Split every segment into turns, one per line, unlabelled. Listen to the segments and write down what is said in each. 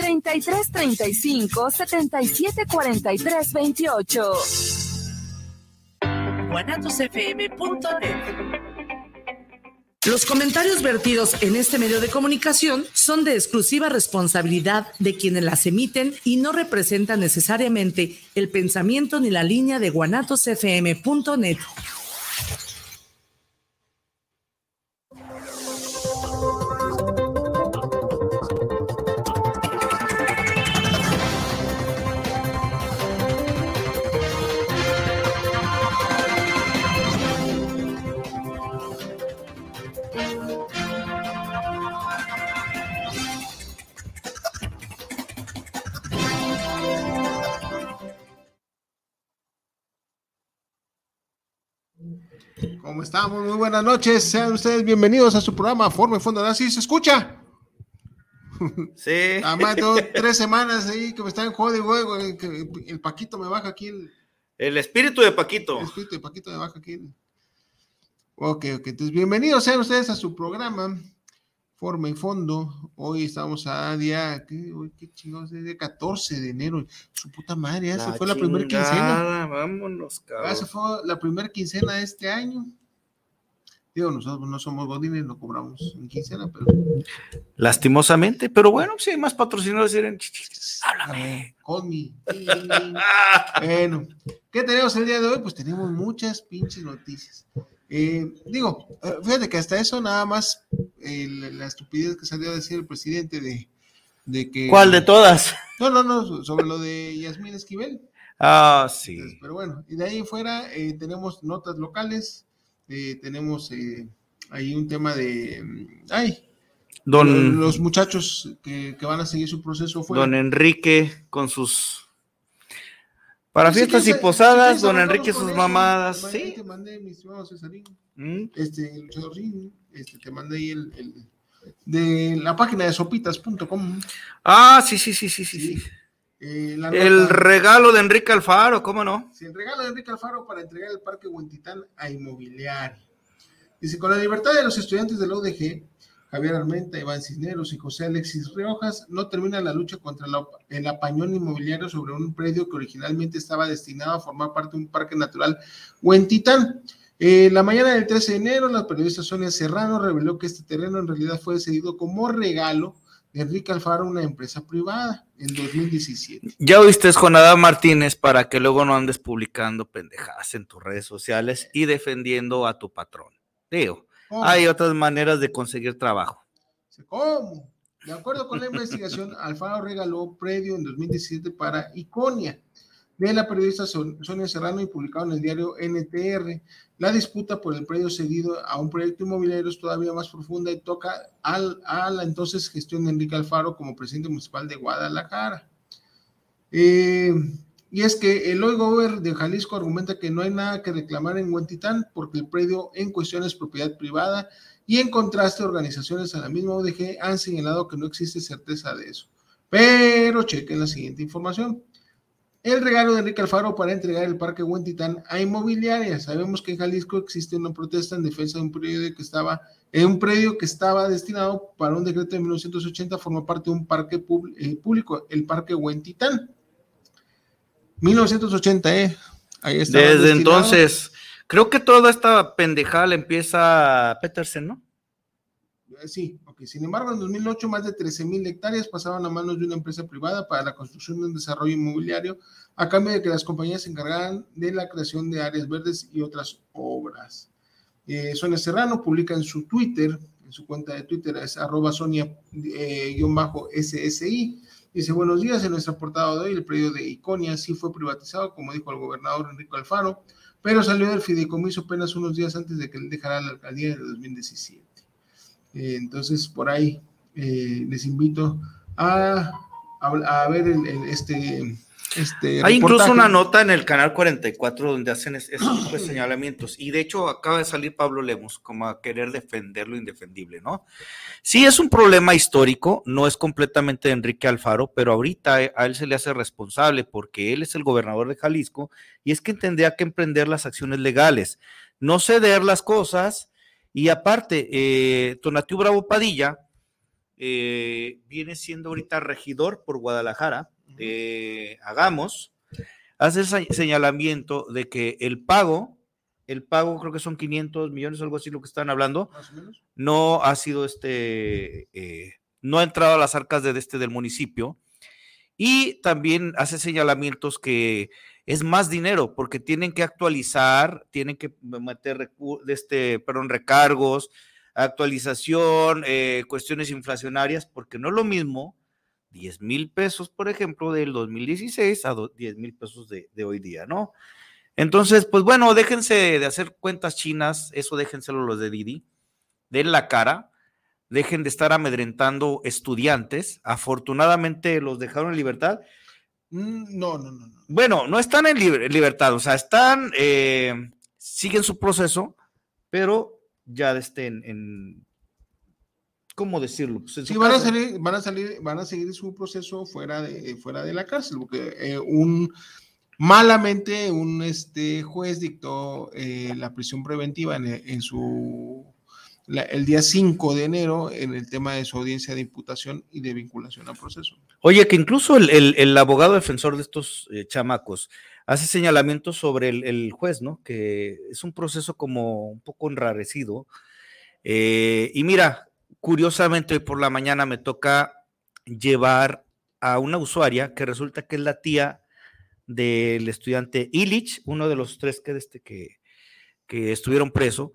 33 35 77 43 28.
Los comentarios vertidos en este medio de comunicación son de exclusiva responsabilidad de quienes las emiten y no representan necesariamente el pensamiento ni la línea de guanatosfm.net.
estamos? Muy buenas noches. Sean ustedes bienvenidos a su programa Forma y Fondo ¿Sí ¿Se escucha?
Sí.
Además, tengo tres semanas ahí que me están jodiendo, que el Paquito me baja aquí. El,
el espíritu de Paquito.
El espíritu de Paquito me baja aquí. Ok, ok. Entonces, bienvenidos sean ustedes a su programa Forma y Fondo. Hoy estamos a día, ¿qué, qué chingados? Día 14 de enero. Su puta madre, ya se fue la primera quincena.
Vámonos, cabrón.
Ya se fue la primera quincena de este año. Digo, nosotros no somos godines, no cobramos en quincena, pero.
Lastimosamente, pero bueno, si hay más patrocinadores, dirán, háblame.
Bueno, ¿qué tenemos el día de hoy? Pues tenemos muchas pinches noticias. Eh, digo, eh, fíjate que hasta eso nada más eh, la estupidez que salió a decir el presidente de, de que...
¿Cuál de todas?
No, no, no, sobre lo de Yasmín Esquivel.
Ah, sí.
Entonces, pero bueno, y de ahí fuera tenemos notas locales, tenemos ahí un tema de... Ay,
Don,
los muchachos que, que, van a seguir su proceso
fuera. Don Enrique con sus para fiestas y posadas, don Enrique sus mamadas. Sí.
Te mandé, mi estimado Cesarín. ¿Mm? Este, luchadorín, este, te mandé ahí el, el, de la página de sopitas.com.
Ah, sí, sí, sí, sí, sí. sí. Eh, el regalo de Enrique Alfaro, ¿cómo no?
Sí, el regalo de Enrique Alfaro para entregar el Parque Huentitán a Inmobiliario. Dice, con la libertad de los estudiantes del ODG, Javier Armenta, Iván Cisneros y José Alexis Riojas, no termina la lucha contra el apañón inmobiliario sobre un predio que originalmente estaba destinado a formar parte de un parque natural Huentitán. Eh, la mañana del 13 de enero, la periodista Sonia Serrano reveló que este terreno en realidad fue cedido como regalo de Enrique Alfaro a una empresa privada en 2017.
Ya oíste, Jonadá Martínez, para que luego no andes publicando pendejadas en tus redes sociales y defendiendo a tu patrón. Digo, hay otras maneras de conseguir trabajo.
¿Cómo? De acuerdo con la investigación, Alfaro regaló predio en 2017 para Iconia de la periodista Sonia Serrano y publicado en el diario NTR. La disputa por el predio cedido a un proyecto inmobiliario es todavía más profunda y toca al, a la entonces gestión de Enrique Alfaro como presidente municipal de Guadalajara. Eh, y es que el hoy gober de Jalisco argumenta que no hay nada que reclamar en Huentitán porque el predio en cuestión es propiedad privada y en contraste organizaciones a la misma ODG han señalado que no existe certeza de eso. Pero chequen la siguiente información. El regalo de Enrique Alfaro para entregar el parque Huentitán a inmobiliaria. Sabemos que en Jalisco existe una protesta en defensa de un predio que estaba en un predio que estaba destinado para un decreto de 1980 forma parte de un parque eh, público, el parque Huentitán. 1980, ¿eh?
Ahí está. Desde entonces, creo que toda esta pendejada le empieza Petersen, ¿no?
Eh, sí, Sin embargo, en 2008 más de 13 mil hectáreas pasaban a manos de una empresa privada para la construcción de un desarrollo inmobiliario a cambio de que las compañías se encargaran de la creación de áreas verdes y otras obras. Eh, Sonia Serrano publica en su Twitter, en su cuenta de Twitter es arroba Sonia-SSI, Dice, buenos días, en nuestra portada de hoy el predio de Iconia sí fue privatizado, como dijo el gobernador Enrico Alfaro, pero salió del fideicomiso apenas unos días antes de que él dejara la alcaldía de 2017. Eh, entonces, por ahí eh, les invito a, a, ver el, este este,
Hay incluso una nota en el canal 44 donde hacen esos señalamientos. Y de hecho acaba de salir Pablo Lemos como a querer defender lo indefendible, ¿no? Sí es un problema histórico, no es completamente de Enrique Alfaro, pero ahorita a él se le hace responsable porque él es el gobernador de Jalisco y es que tendría que emprender las acciones legales, no ceder las cosas y aparte, eh, Tonatiu Bravo Padilla, eh, viene siendo ahorita regidor por Guadalajara, Hagamos, hace el señalamiento de que el pago, el pago creo que son 500 millones, algo así lo que están hablando, no ha sido este, eh, no ha entrado a las arcas de este del municipio. Y también hace señalamientos que es más dinero porque tienen que actualizar, tienen que meter este, perdón, recargos, actualización, eh, cuestiones inflacionarias, porque no es lo mismo 10 mil pesos, por ejemplo, del 2016 a 10 mil pesos de, hoy día, ¿no? Entonces, pues bueno, déjense de hacer cuentas chinas, eso déjenselo los de Didi, den la cara, dejen de estar amedrentando estudiantes. Afortunadamente los dejaron en libertad.
Mm, no, no, no. no.
Bueno, no están en libertad, o sea, están, eh, siguen su proceso, pero ya estén en ¿cómo decirlo?
Pues, sí, van a, salir, van a salir, van a seguir su proceso fuera de, fuera de la cárcel, porque eh, un malamente un este juez dictó eh, la prisión preventiva en, su el día 5 de enero en el tema de su audiencia de imputación y de vinculación al proceso.
Oye, que incluso el, abogado defensor de estos eh, chamacos hace señalamientos sobre el, juez, ¿no? Que es un proceso como un poco enrarecido. y mira, curiosamente hoy por la mañana me toca llevar a una usuaria que resulta que es la tía del estudiante Illich, uno de los tres que, este, que, que estuvieron preso,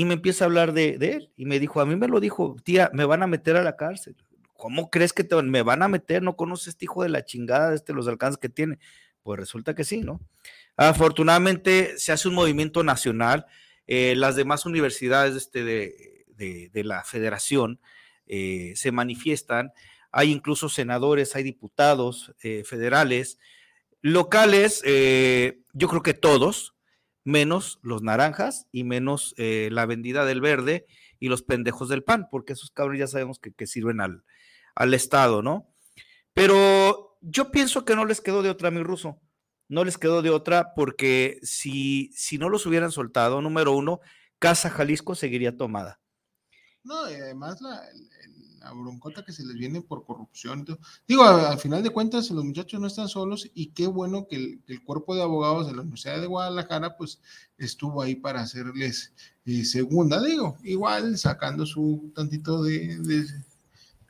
y me empieza a hablar de, él. Y me dijo, a mí me lo dijo, tía, me van a meter a la cárcel. ¿Cómo crees que te, me van a meter? ¿No conoces este hijo de la chingada, este, los alcances que tiene? Pues resulta que sí, ¿no? Afortunadamente se hace un movimiento nacional. Eh, las demás universidades este, de, de, la federación eh, se manifiestan. Hay incluso senadores, hay diputados eh, federales, locales, yo creo que todos, menos los naranjas y menos la vendida del verde y los pendejos del pan, porque esos cabros ya sabemos que, sirven al, al, Estado, ¿no? Pero yo pienso que no les quedó de otra, mi ruso. No les quedó de otra porque si, si no los hubieran soltado, número uno, Casa Jalisco seguiría tomada.
No, y además la, la, broncota que se les viene por corrupción. Digo, al final de cuentas, los muchachos no están solos y qué bueno que el, cuerpo de abogados de la Universidad de Guadalajara, pues estuvo ahí para hacerles eh, segunda, digo, igual sacando su tantito de,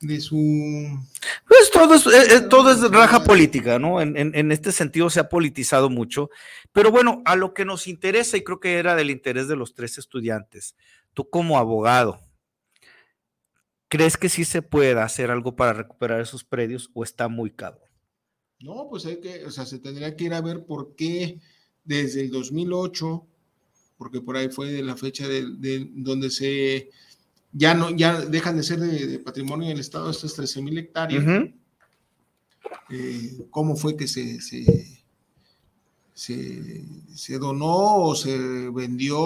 de, su...
Pues todo es, eh, eh, todo es raja política, ¿no? En, en, este sentido se ha politizado mucho, pero bueno, a lo que nos interesa y creo que era del interés de los tres estudiantes, tú como abogado, ¿Crees que sí se pueda hacer algo para recuperar esos predios o está muy caro?
No, pues hay que, o sea, se tendría que ir a ver por qué desde el 2008, porque por ahí fue de la fecha de, donde se ya no ya dejan de ser de, patrimonio del Estado estas 13 mil hectáreas. Eh, ¿Cómo fue que se, se, se, donó o se vendió?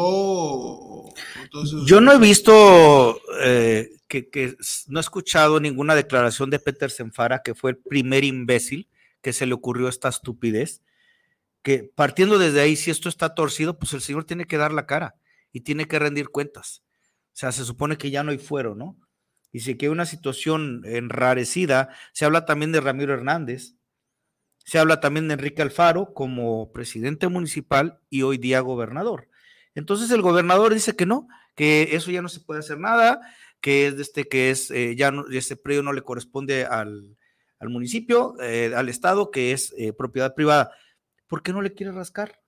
Yo no he visto eh, que, no he escuchado ninguna declaración de Peter Senfara, que fue el primer imbécil que se le ocurrió esta estupidez, que partiendo desde ahí, si esto está torcido, pues el señor tiene que dar la cara y tiene que rendir cuentas. O sea, se supone que ya no hay fuero, ¿no? Y si que hay una situación enrarecida, se habla también de Ramiro Hernández, se habla también de Enrique Alfaro como presidente municipal y hoy día gobernador. Entonces el gobernador dice que no, que eso ya no se puede hacer nada, que es este que es eh, ya no, ese predio no le corresponde al, municipio, eh, al estado, que es eh, propiedad privada. ¿Por qué no le quiere rascar?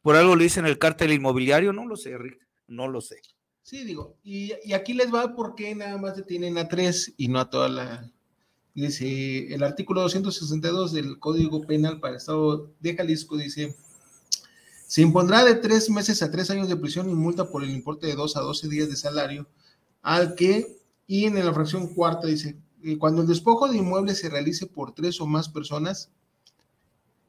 Por algo le dicen el cártel inmobiliario, no lo sé, Rick, no lo sé.
Sí, digo, y, aquí les va por qué nada más detienen a tres y no a toda la. Dice el artículo 262 del Código Penal para el Estado de Jalisco, dice se impondrá de tres meses a tres años de prisión y multa por el importe de dos a doce días de salario al que, y en la fracción cuarta dice, eh, cuando el despojo de inmuebles se realice por tres o más personas.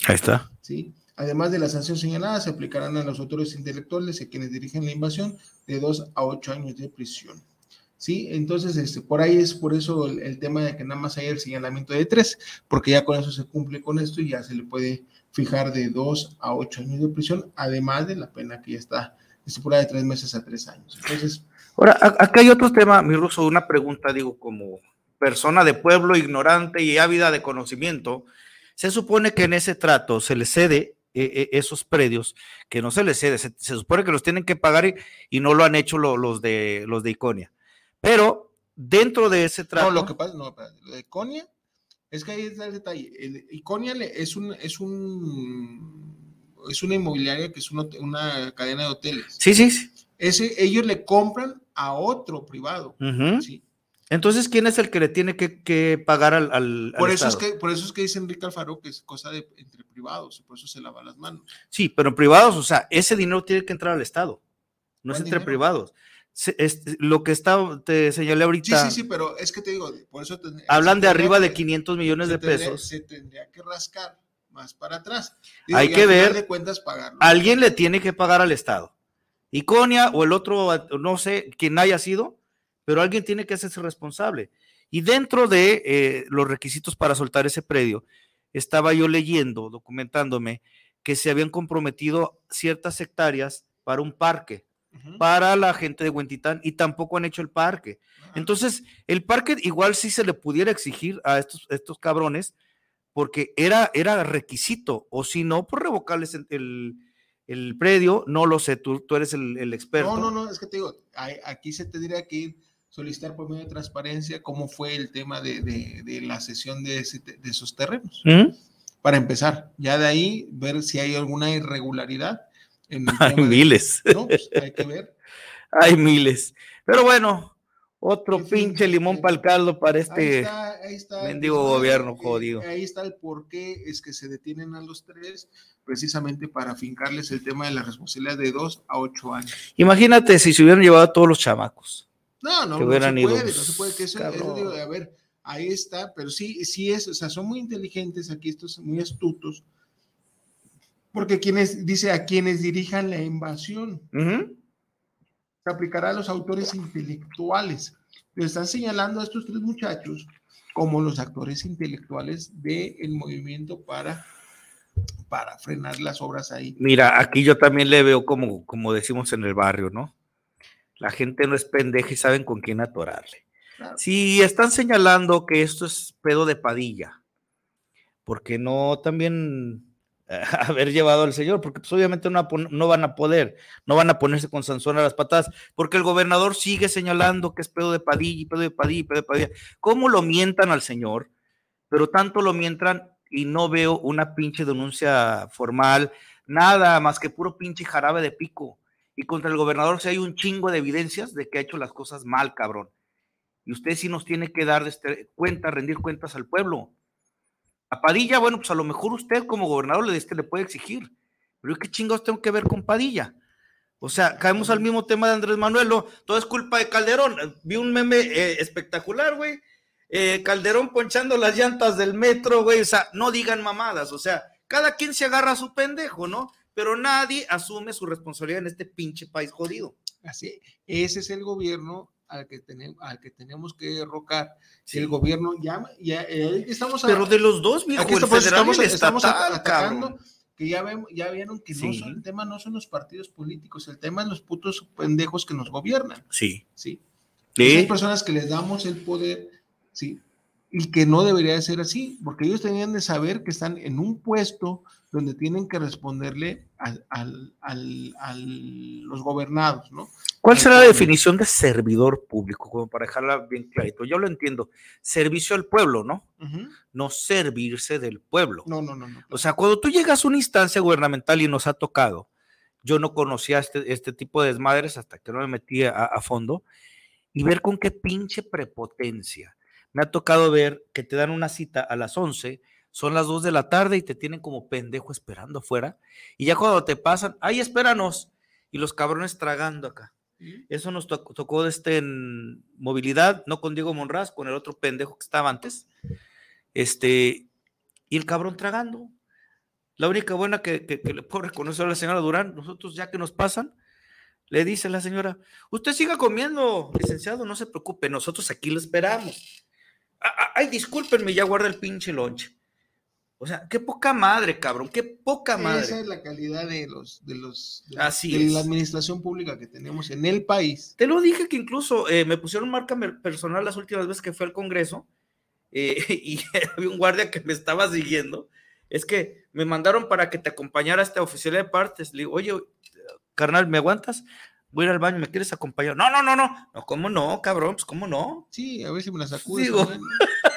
Ahí está.
Sí. Además de la sanción señalada, se aplicarán a los autores intelectuales y a quienes dirigen la invasión de dos a ocho años de prisión. ¿Sí? Entonces, este, por ahí es por eso el, tema de que nada más hay el señalamiento de tres, porque ya con eso se cumple con esto y ya se le puede fijar de dos a ocho años de prisión, además de la pena que ya está estipulada de tres meses a tres años. Entonces,
Ahora, acá hay otro tema, mi ruso, una pregunta, digo, como persona de pueblo ignorante y ávida de conocimiento, se supone que en ese trato se le cede eh, eh, esos predios, que no se les cede, se, supone que los tienen que pagar y, no lo han hecho lo- los, de, los de Iconia. Pero dentro de ese trato...
no, lo que pasa, no, lo de Iconia, es que ahí está el detalle. El, Iconia es un, es un, es una inmobiliaria que es una cadena de hoteles.
Sí, sí. sí.
Ese, ellos le compran a otro privado. ¿sí?
Entonces, ¿quién es el que le tiene que, que pagar al, al- al
Por eso, es que, por eso es que dice Enrique Alfaro que es cosa de entre privados, por eso se lava las manos.
Sí, pero en privados, o sea, ese dinero tiene que entrar al Estado, no es
¿Cuál
entre
dinero?
privados. Es- lo que está, te señalé
Sí,
ahorita,
sí, sí, pero es que te digo, por eso ten-
hablan de arriba de
que-
500 millones de
tendría-
pesos.
Se tendría que rascar más para atrás.
Hay que ver-
de cuentas pagarlo.
Alguien le tiene que pagar al Estado. Iconia o el otro, no sé quién haya sido, pero alguien tiene que hacerse responsable. Y dentro de eh, los requisitos para soltar ese predio, estaba yo leyendo, documentándome, que se habían comprometido ciertas hectáreas para un parque, Para la gente de Huentitán, y tampoco han hecho el parque. Entonces, el parque igual sí se le pudiera exigir a estos, estos cabrones, porque era, era requisito, o si no, por revocarles el, el- el predio, no lo sé, tú, tú eres el, el experto.
No, no, no, es que te digo, hay- aquí se tendría que ir solicitar por medio de transparencia cómo fue el tema de, de- de la cesión de, ese te- de esos terrenos.
¿Mm?
Para empezar, ya de ahí ver si hay alguna irregularidad. En
Hay
de-
miles,
¿no? Pues, hay que ver.
hay miles. Pero bueno, otro
En fin,
pinche limón para el caldo para
Ahí
este. mendigo gobierno jodido.
Ahí está el por qué es que se detienen a los tres, precisamente para fincarles el tema de la responsabilidad de dos a ocho años.
Imagínate si se hubieran llevado a todos los chamacos.
No, no,
Que
no
hubieran ido,
puede, no
pues,
se puede, que eso,
cabrón.
eso digo, a ver, ahí está, pero sí, sí es, o sea, son muy inteligentes aquí, estos muy astutos, porque quienes, dice, a quienes dirijan la invasión, se aplicará a los autores intelectuales. Le están señalando a estos tres muchachos como los actores intelectuales del movimiento para, para frenar las obras ahí.
Mira, aquí yo también le veo como, como decimos en el barrio, ¿no? La gente no es pendeja y saben con quién atorarle.
Claro.
Si están señalando que esto es pedo de padilla, porque no también haber llevado al señor, porque pues obviamente no, van a poder, no van a ponerse con Sansón a las patadas, porque el gobernador sigue señalando que es pedo de padilla, pedo de padilla, pedo de padilla. ¿Cómo lo mientan al señor? Pero tanto lo mientan y no veo una pinche denuncia formal, nada más que puro pinche jarabe de pico. Y contra el gobernador si hay un chingo de evidencias de que ha hecho las cosas mal, cabrón. Y usted sí nos tiene que dar este, cuenta, rendir cuentas al pueblo. Padilla, bueno, pues a lo mejor usted como gobernador le, este, le puede exigir. Pero qué chingados tengo que ver con Padilla. O sea, caemos al mismo tema de Andrés Manuel, ¿no? todo es culpa de Calderón. Vi un meme eh, espectacular, güey. Eh, Calderón ponchando las llantas del metro, güey. O sea, no digan mamadas. O sea, cada quien se agarra a su pendejo, ¿no? Pero nadie asume su responsabilidad en este pinche país jodido.
Así, ese es el gobierno al que, tenemos, al que tenemos que derrocar.
Sí.
El gobierno llama, ya eh, estamos a-
Pero de los dos, viejo,
aquí estamos, atacando, que ya, vemos, ya vieron que no son, el tema no son los partidos políticos, el tema es los putos pendejos que nos gobiernan,
Sí.
¿sí?
Sí.
Esas personas que les damos el poder, ¿sí? Y que no debería de ser así, porque ellos tenían de saber que están en un puesto donde tienen que responderle al, al, al, al- los gobernados, ¿no?
¿Cuál será la definición de servidor público? Como para dejarla bien clarito. Yo lo entiendo. Servicio al pueblo, ¿no? No servirse del pueblo.
No, no, no, no.
O sea, cuando tú llegas a una instancia gubernamental y nos ha tocado, yo no conocía este, este tipo de desmadres hasta que no me metí a, a fondo, y ver con qué pinche prepotencia. Me ha tocado ver que te dan una cita a las 11, son las 2 de la tarde y te tienen como pendejo esperando afuera, y ya cuando te pasan, ay, espéranos, y los cabrones tragando acá. Eso nos to- tocó de este en movilidad, no con Diego Monraz, con el otro pendejo que estaba antes. Este, y el cabrón tragando. La única buena que, que- que le puedo reconocer a la señora Durán, nosotros ya que nos pasan, le dice la señora, usted siga comiendo, licenciado, no se preocupe, nosotros aquí lo esperamos. "Ah, ah, Ay, discúlpenme, ya guarda el pinche lonche. O sea, qué poca madre, cabrón, qué poca madre.
Esa es la calidad de los, de los, de,
Así
de la administración pública que tenemos en el país.
Te lo dije que incluso eh, me pusieron marca personal las últimas veces que fui al Congreso eh, y había un guardia que me estaba siguiendo. Es que me mandaron para que te acompañara a esta oficialía de partes. Le digo, oye, carnal, ¿me aguantas? Voy a ir al baño, ¿me quieres acompañar? No, no, no, no. No, ¿cómo no, cabrón? Pues, ¿cómo no?
Sí, a ver si me la sacudes.
Digo.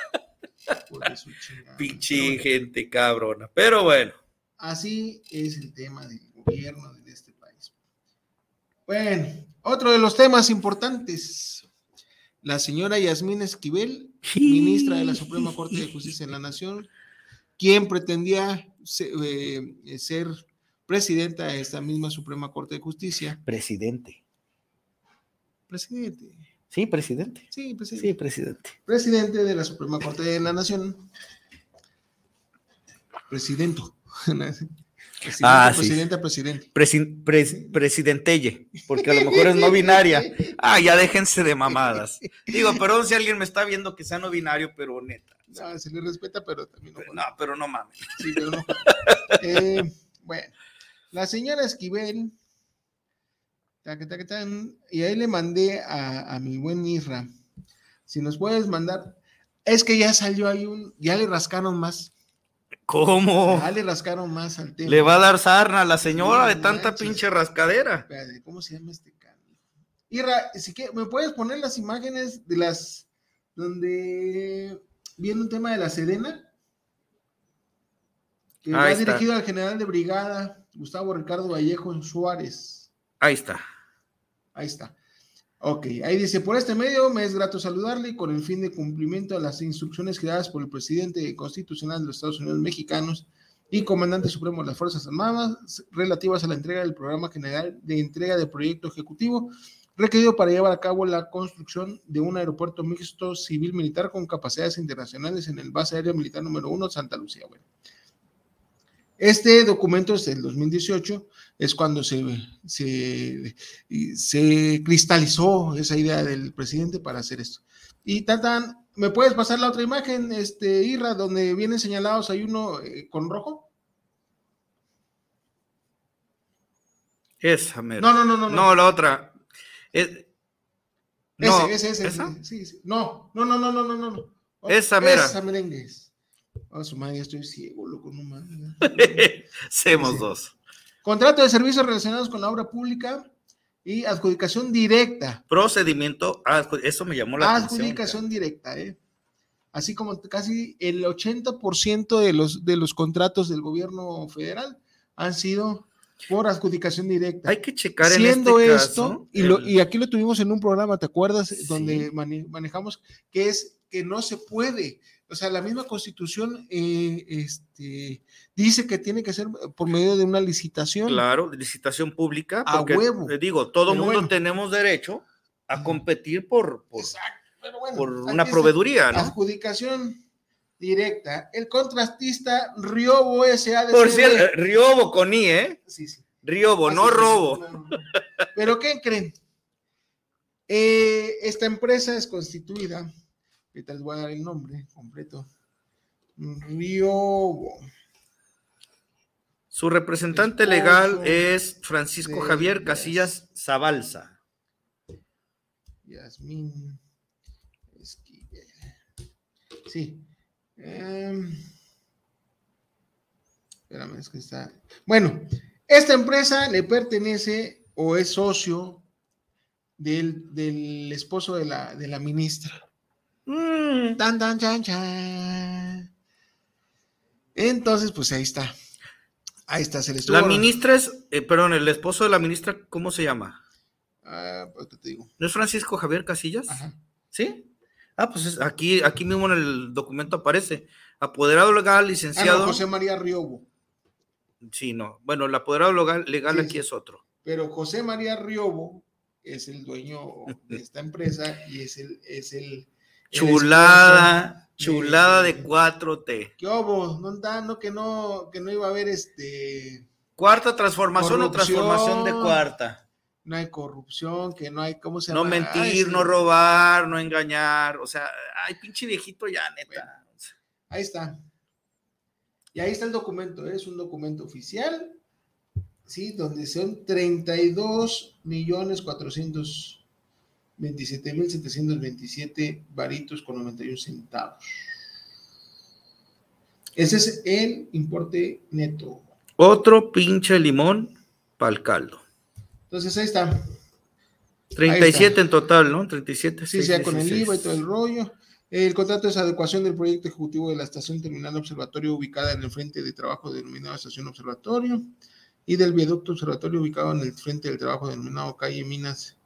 también, ¿no? Hijo de su chingada. Pero
Pinche gente cabrona. Pero bueno,
Así es el tema del gobierno de este país. Bueno, otro de los temas importantes. La señora Yasmín Esquivel, ministra de la Suprema Corte de Justicia de la Nación, quien pretendía eh, ser presidenta de esta misma Suprema Corte de Justicia.
presidente.
Presidente.
Sí, presidente.
Sí, presidente.
Sí, presidente.
Presidente de la Suprema Corte de la Nación. Presidento. Presidente,
Ah, sí.
presidenta, presidente.
Presi- pres- presidentelle, porque a lo mejor es no binaria. Ah, ya déjense de mamadas. Digo, perdón si alguien me está viendo que sea no binario, pero neta.
No, se le respeta, pero también no.
No, pero no mames.
Sí, pero no. Eh, bueno, la señora Esquivel, y ahí le mandé a, a mi buen Isra, si nos puedes mandar, es que ya salió ahí un, ya le rascaron más,
¿Cómo?
ya le rascaron más al tema.
Le va a dar sarna a la señora
No
de tanta
manches.
pinche rascadera.
Espérate, ¿cómo se llama este canal? Irra, si que, ¿me puedes poner las imágenes de las donde viene un tema de la Sedena? Que va
Ahí está.
dirigido al general de brigada, Gustavo Ricardo Vallejo Suárez.
Ahí está.
Ahí está. Ok, ahí dice, por este medio me es grato saludarle con el fin de cumplimiento a las instrucciones creadas por el presidente constitucional de los Estados Unidos mexicanos y comandante supremo de las Fuerzas Armadas relativas a la entrega del programa general de entrega de proyecto ejecutivo requerido para llevar a cabo la construcción de un aeropuerto mixto civil-militar con capacidades internacionales en el base aérea militar número uno, Santa Lucía. Bueno, este documento es del 2018, es cuando se, se, se cristalizó esa idea del presidente para hacer esto. Y Tatan, ¿me puedes pasar la otra imagen, este, Irra, donde vienen señalados, hay uno eh, con rojo?
Esa, mera.
No, no, no, no.
No, la otra. Es- no,
ese, ese, ese.
¿esa?
Sí, sí. No, no, no, no, no, no, no, no.
Esa mera.
Esa merengues. Oh, su madre, ya estoy ciego, loco, no mames.
Semos
Sí.
dos.
Contrato de servicios relacionados con la obra pública y adjudicación directa.
Procedimiento. ah, eso me llamó la atención.
adjudicación directa, ¿eh? Así como casi el 80% de los, de los contratos del gobierno federal han sido por adjudicación directa.
Hay que checar
Siendo
en este
esto,
caso.
y, lo-
el-
y aquí lo tuvimos en un programa, ¿te acuerdas?
Sí.
Donde mane- manejamos que es que no se puede. O sea, la misma constitución eh, este, dice que tiene que ser por medio de una licitación.
Claro, licitación pública.
A huevo.
digo, todo
Pero
mundo
bueno.
tenemos derecho a competir por, por,
Exacto, pero bueno,
por
aquí
una proveeduría, ¿no?
Adjudicación directa. El contratista Riobo S.A. de
Por
CB.
cierto, Riobo con I, ¿eh?
Sí, sí.
Riobo,
Así
no robo.
no, no, no. Pero ¿qué creen? Eh, esta empresa es constituida, ahorita les voy a dar el nombre completo. Riobo.
Su representante
Esposo
legal es Francisco Javier Casillas Zabalza.
Yasmín Esquivel. Sí. Em, espérame, es que está. Bueno, esta empresa le pertenece o es socio del, del esposo de la, de la ministra.
Mm,
Tan, tan, chan, chan. Entonces, pues ahí está. Ahí está, se le estuvo.
La ministra es, eh, perdón, el esposo de la ministra, ¿cómo se llama?
Ah, pues, ¿qué te digo?
¿No es Francisco Javier Casillas?
Ajá.
¿Sí? Ah, pues es- aquí, aquí mismo en el documento aparece. Apoderado legal,
Ah, no,
licenciado.
José María Riobo.
Sí, no. Bueno, el apoderado legal, legal
Sí,
aquí es otro.
pero José María Riobo es el dueño de esta empresa y es el, es el
Chulada, chulada de 4T.
¿Qué obo? No, no, que no, que no iba a haber este.
Cuarta transformación o transformación de cuarta.
No hay corrupción, que no hay, ¿cómo se llama? No mentir,
no robar, no engañar. O sea, ay, pinche viejito ya, neta.
Bueno, ahí está. Y ahí está el documento, ¿eh? es un documento oficial, ¿sí? Donde son 32 millones 400 27.727 varitos con 91 centavos. Ese es el importe neto.
Otro pinche limón para el caldo.
Entonces ahí está.
37 ahí está. en total, ¿no? 37.
Sí, 6, con el IVA y todo el rollo. El contrato es adecuación del proyecto ejecutivo de la estación terminal observatorio ubicada en el frente de trabajo denominado estación observatorio y del viaducto observatorio ubicado en el frente del trabajo denominado calle Minas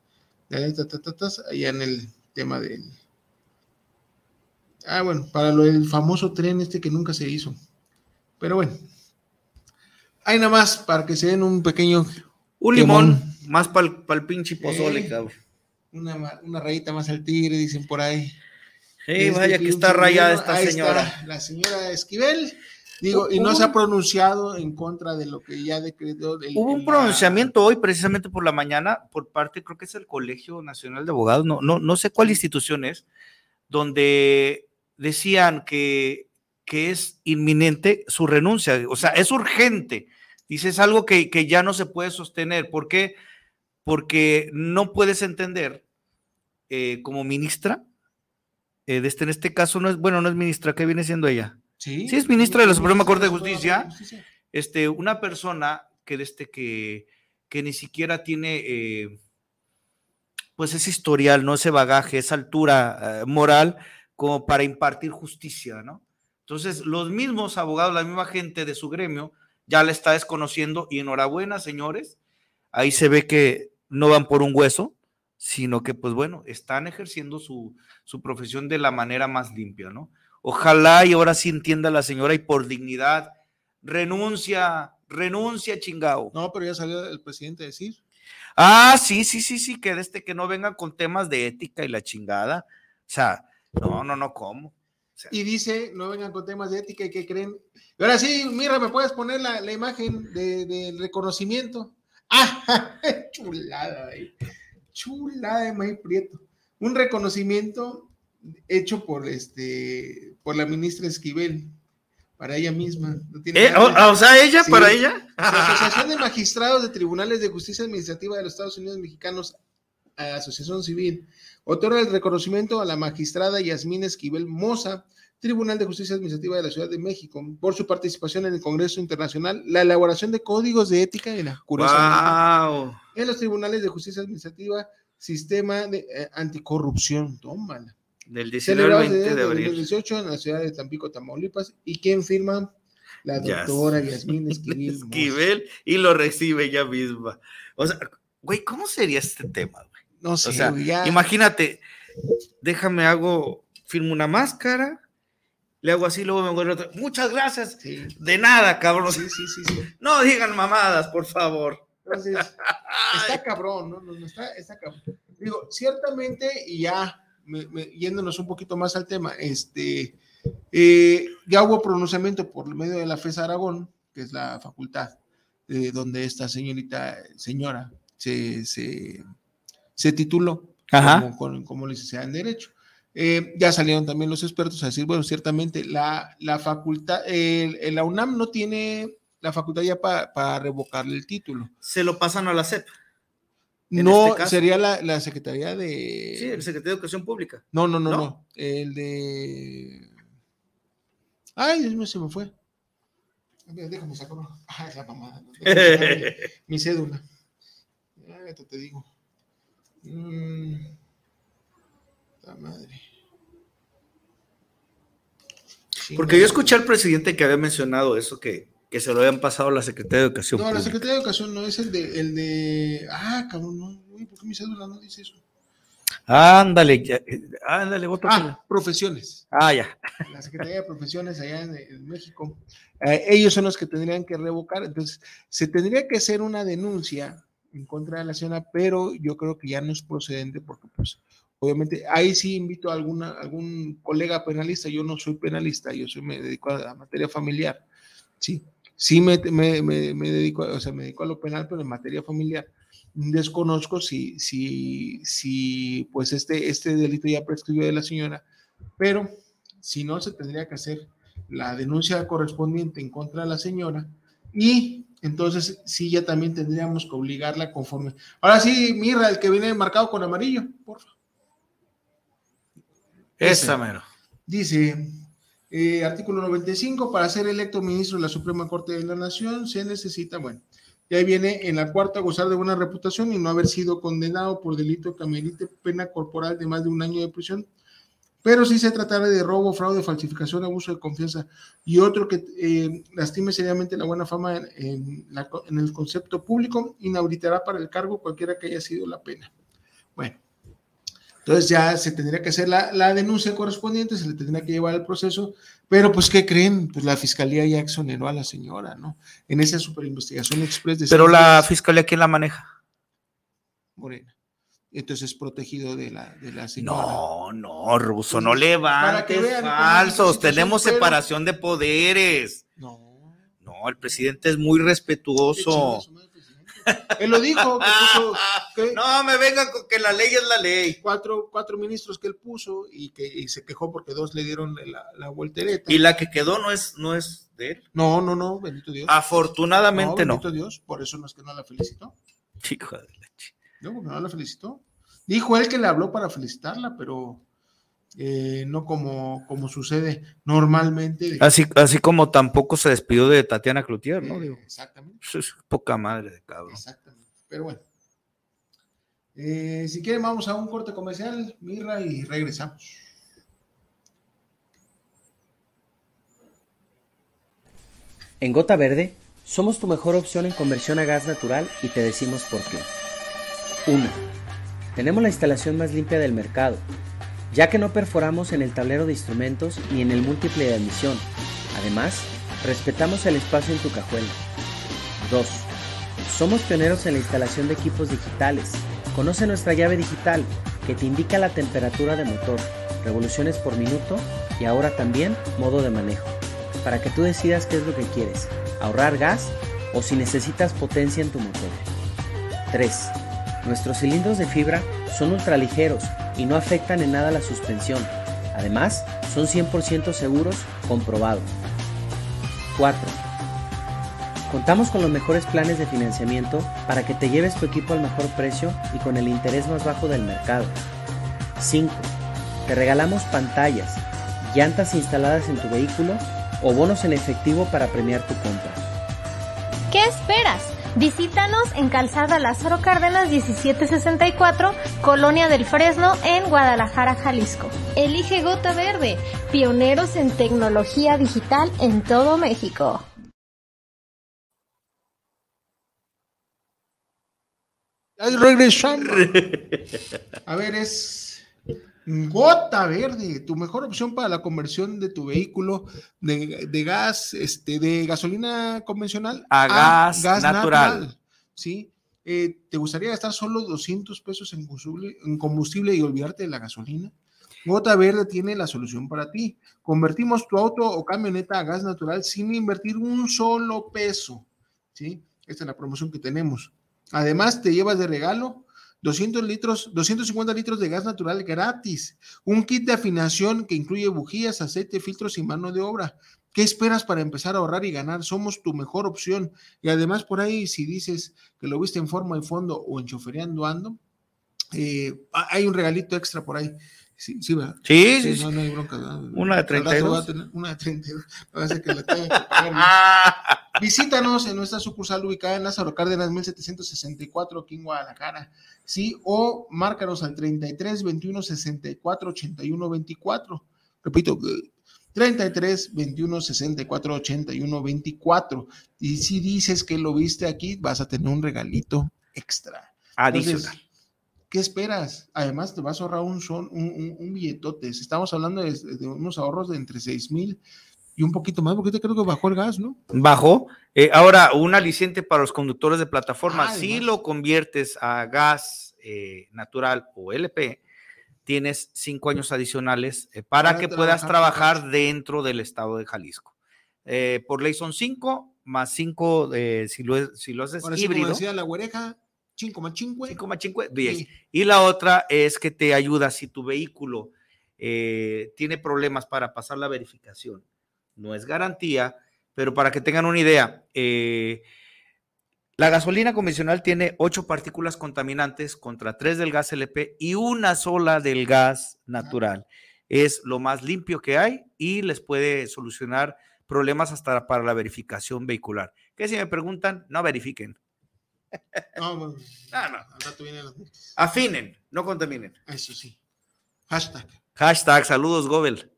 allá en el tema del... Ah, bueno, para lo del famoso tren este que nunca se hizo. Pero bueno, hay nada más para que se den un pequeño...
Un limón, más para el pinche pozole, cabrón.
Una, una rayita más al tigre, dicen por ahí.
Sí, vaya que está rayada esta señora.
la señora Esquivel. Digo, y no se ha pronunciado en contra de lo que ya decretó.
Hubo un pronunciamiento hoy, precisamente por la mañana, por parte, creo que es el Colegio Nacional de Abogados, no, no, no sé cuál institución es, donde decían que, que es inminente su renuncia, o sea, es urgente. Dice, es algo que, que ya no se puede sostener. ¿Por qué? Porque no puedes entender eh, como ministra eh, este, en este caso no es, bueno, no es ministra, ¿qué viene siendo ella?
Sí,
sí es ministra de la Suprema Corte de Justicia, este, una persona que, este, que, que ni siquiera tiene, eh, pues ese historial, no ese bagaje, esa altura eh, moral como para impartir justicia, ¿no? Entonces, los mismos abogados, la misma gente de su gremio, ya la está desconociendo y enhorabuena, señores, ahí se ve que no van por un hueso, sino que, pues bueno, están ejerciendo su, su profesión de la manera más limpia, ¿no? Ojalá y ahora sí entienda la señora y por dignidad renuncia, renuncia, chingao.
No, pero ya salió el presidente a decir.
Ah, sí, sí, sí, sí, que este que no venga con temas de ética y la chingada. O sea, no, no, no, ¿cómo?
y dice, no vengan con temas de ética y que creen. Y ahora sí, mira, ¿me puedes poner la, la imagen del de reconocimiento? ¡Ah! Chulada, ahí chula de May Prieto. Un reconocimiento hecho por este por la ministra Esquivel para ella misma.
Eh, o, sea, ella para ella.
La Asociación de Magistrados de Tribunales de Justicia Administrativa de los Estados Unidos Mexicanos, Asociación Civil, otorga el reconocimiento a la magistrada Yasmín Esquivel Moza, Tribunal de Justicia Administrativa de la Ciudad de México, por su participación en el Congreso Internacional, la elaboración de códigos de ética y la
wow
en los tribunales de justicia administrativa, sistema de eh, anticorrupción. Tómala.
Del 19 al 20 de abril.
2018 en la ciudad de Tampico, Tamaulipas. ¿Y quién firma? La doctora Yasmín Esquivel.
Esquivel y lo recibe ella misma. O sea, güey, ¿cómo sería este tema, güey?
No sé,
o sea, imagínate, déjame hago, firmo una máscara, le hago así, luego me vuelvo otra. Muchas gracias. De nada, cabrón.
Sí, sí, sí, sí.
No digan mamadas, por favor.
Entonces, está cabrón, ¿no? no, está, está, cabrón. Digo, ciertamente, y ya yéndonos un poquito más al tema, este, eh, ya hubo pronunciamiento por medio de la FES Aragón, que es la facultad de donde esta señorita, señora, se, se, se tituló Como, como, licenciada en Derecho. Eh, ya salieron también los expertos a decir, bueno, ciertamente la, la facultad, el, la UNAM no tiene la facultad ya para revocarle el título.
Se lo pasan a la SEP.
No, este sería la, la, Secretaría de.
Sí, el Secretario de Educación Pública.
No, no, no, no. El de. Ay, Dios mío, se me fue. Déjame sacar. Ah, esa mamada. Mi cédula. esto te digo. Mm, la madre.
Porque yo escuché al presidente que había mencionado eso, que que se lo habían pasado a la Secretaría de Educación.
No, la Secretaría de Educación no es el de, el de, ah, cabrón, no, ¿por qué mi cédula no dice eso?
Ándale, ándale,
otro. Ah, profesiones.
Ah, ya.
La Secretaría de Profesiones allá en, México, eh, ellos son los que tendrían que revocar, entonces se tendría que hacer una denuncia en contra de la señora, pero yo creo que ya no es procedente porque pues obviamente ahí sí invito a alguna, algún colega penalista, yo no soy penalista, yo soy, me dedico a la materia familiar, sí, Sí me, me, me, dedico, o sea, me dedico a lo penal, pero en materia familiar desconozco si, si, si pues este, este delito ya prescribió de la señora, pero si no, se tendría que hacer la denuncia correspondiente en contra de la señora y entonces sí ya también tendríamos que obligarla conforme. Ahora sí, mira el que viene marcado con amarillo, por favor.
Esa, mero.
Dice, eh, artículo 95, para ser electo ministro de la Suprema Corte de la Nación se necesita, bueno, y ahí viene en la cuarta gozar de buena reputación y no haber sido condenado por delito que amerite pena corporal de más de un año de prisión. Pero si se tratara de robo, fraude, falsificación, abuso de confianza y otro que eh, lastime seriamente la buena fama en, en el concepto público, inhabilitará para el cargo cualquiera que haya sido la pena. Bueno, entonces ya se tendría que hacer la, denuncia correspondiente, se le tendría que llevar el proceso, pero pues ¿qué creen? Pues la fiscalía ya exoneró a la señora, ¿no? En esa superinvestigación express. De
pero la fiscalía, ¿quién la maneja?
Morena. Entonces es protegido de la, de la señora.
No, no, Ruso, no levantes falsos. Tenemos separación de poderes. No. No, el presidente es muy respetuoso.
Él lo dijo.
no, me venga con que la ley es la ley.
Cuatro, cuatro ministros que él puso y que se quejó porque dos le dieron la, la voltereta.
Y la que quedó no es, no es de él.
No, no, no, bendito Dios.
Afortunadamente no.
Bendito Dios, por eso no es que no la felicitó.
Hijo de leche.
No, porque no la felicitó. Dijo él que le habló para felicitarla, pero eh, no como, como sucede normalmente.
Así, así como tampoco se despidió de Tatiana Cloutier, ¿no?
Eh, exactamente.
Es poca madre de cabrón.
Exactamente. Pero bueno. Eh, si quieren, vamos a un corte comercial, Mirra, y regresamos.
En Gota Verde, somos tu mejor opción en conversión a gas natural y te decimos por qué. 1. Tenemos la instalación más limpia del mercado ya que no perforamos en el tablero de instrumentos ni en el múltiple de admisión. Además, respetamos el espacio en tu cajuela. 2. Somos pioneros en la instalación de equipos digitales. Conoce nuestra llave digital que te indica la temperatura de motor, revoluciones por minuto y ahora también modo de manejo, para que tú decidas qué es lo que quieres, ahorrar gas o si necesitas potencia en tu motor. 3. Nuestros cilindros de fibra son ultraligeros y no afectan en nada la suspensión. Además, son 100% seguros, comprobado. 4. Contamos con los mejores planes de financiamiento para que te lleves tu equipo al mejor precio y con el interés más bajo del mercado. 5. Te regalamos pantallas, llantas instaladas en tu vehículo o bonos en efectivo para premiar tu compra.
¿Qué esperas? Visítanos en Calzada Lázaro Cárdenas 1764, Colonia del Fresno, en Guadalajara, Jalisco. Elige Gota Verde, pioneros en tecnología digital en todo México.
A ver, es Gota Verde, tu mejor opción para la conversión de tu vehículo de, gas, este, de gasolina convencional
a, gas, natural.
¿Sí? Eh, ¿Te gustaría gastar solo 200 pesos en combustible, en combustible y olvidarte de la gasolina? Gota Verde tiene la solución para ti. Convertimos tu auto o camioneta a gas natural sin invertir un solo peso. ¿Sí? Esta es la promoción que tenemos. Además, te llevas de regalo 200 litros, 250 litros de gas natural gratis, un kit de afinación que incluye bujías, aceite, filtros y mano de obra. ¿Qué esperas para empezar a ahorrar y ganar? Somos tu mejor opción. Y además por ahí, si dices que lo viste en forma de fondo o en chofereando ando, eh, hay un regalito extra por ahí. Sí, sí, ¿verdad?
Sí, sí,
sí. No, hay bronca.
Una de 32.
una de 32. Va a ser que la tenga que pagar. Visítanos en nuestra sucursal ubicada en Lázaro Cárdenas 1764 aquí en Guadalajara. Sí, o márcanos al 33 21 64 81 24. Repito, 33 21 64 81 24. Y si dices que lo viste aquí, vas a tener un regalito extra.
Adicional.
¿Qué esperas? Además, te vas a ahorrar un, son, un, billetote. Estamos hablando de, unos ahorros de entre 6 mil y un poquito más, porque te creo que bajó el gas, ¿no?
Bajó. Eh, ahora, un aliciente para los conductores de plataforma. Ah, si lo conviertes a gas eh, natural o LP, tienes cinco años adicionales eh, para, que puedas trabajar dentro del estado de Jalisco. por ley son cinco, más cinco si, lo, si lo haces híbrido. Como
decía la huereja, 5,5.
10. Y la otra es que te ayuda si tu vehículo eh, tiene problemas para pasar la verificación no es garantía, pero para que tengan una idea, eh, la gasolina convencional tiene ocho partículas contaminantes contra tres del gas LP y una sola del gas natural. Es lo más limpio que hay y les puede solucionar problemas hasta para la verificación vehicular. Que si me preguntan, no verifiquen.
No, bueno,
No, no.
las multas.
Afinen, no contaminen.
Eso sí. Hashtag.
Hashtag saludos, Gobel.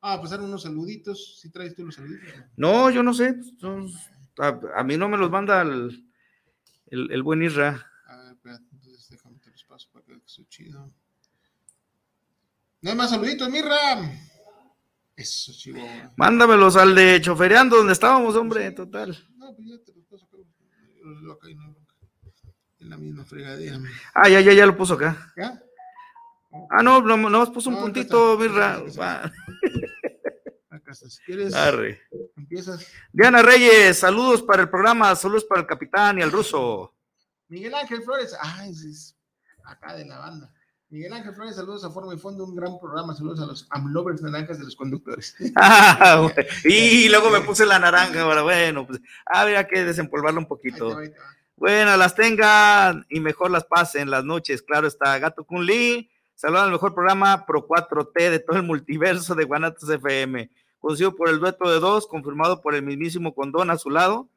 Ah, pasar unos saluditos. Si traes tú los saluditos.
No, yo no sé. son- a, a mí no me los manda el, el, el buen Isra.
A ver, espérate, entonces déjame te los paso para que esté chido. No hay más saluditos, Mirra. Eso, chivo.
Mándamelos al de chofereando donde estábamos, hombre, total.
No, pues ya te los paso y no. En la misma fregadera.
Ah, ya, ya, ya lo puso acá.
¿Ya?
Ah, no, no, no puso un
No,
puntito. Mirra.
Si quieres,
arre.
empiezas.
Diana Reyes, saludos para el programa, saludos para el capitán y al ruso.
Miguel Ángel Flores. Ah, es acá de la banda. Miguel Ángel Flores, saludos a Forma y Fondo, un gran programa. Saludos a los amlovers naranjas de los conductores.
Ah, y luego me puse la naranja, ahora bueno, pues habría que desempolvarla un
Ahí te
poquito.
va, ahí te va.
Bueno, las tengan y mejor las pasen las noches. Claro está, Gato Kun Lee. Saludan al mejor programa Pro 4T de todo el multiverso de Guanatos FM. Conocido por el dueto de dos, confirmado por el mismísimo Condón a su lado,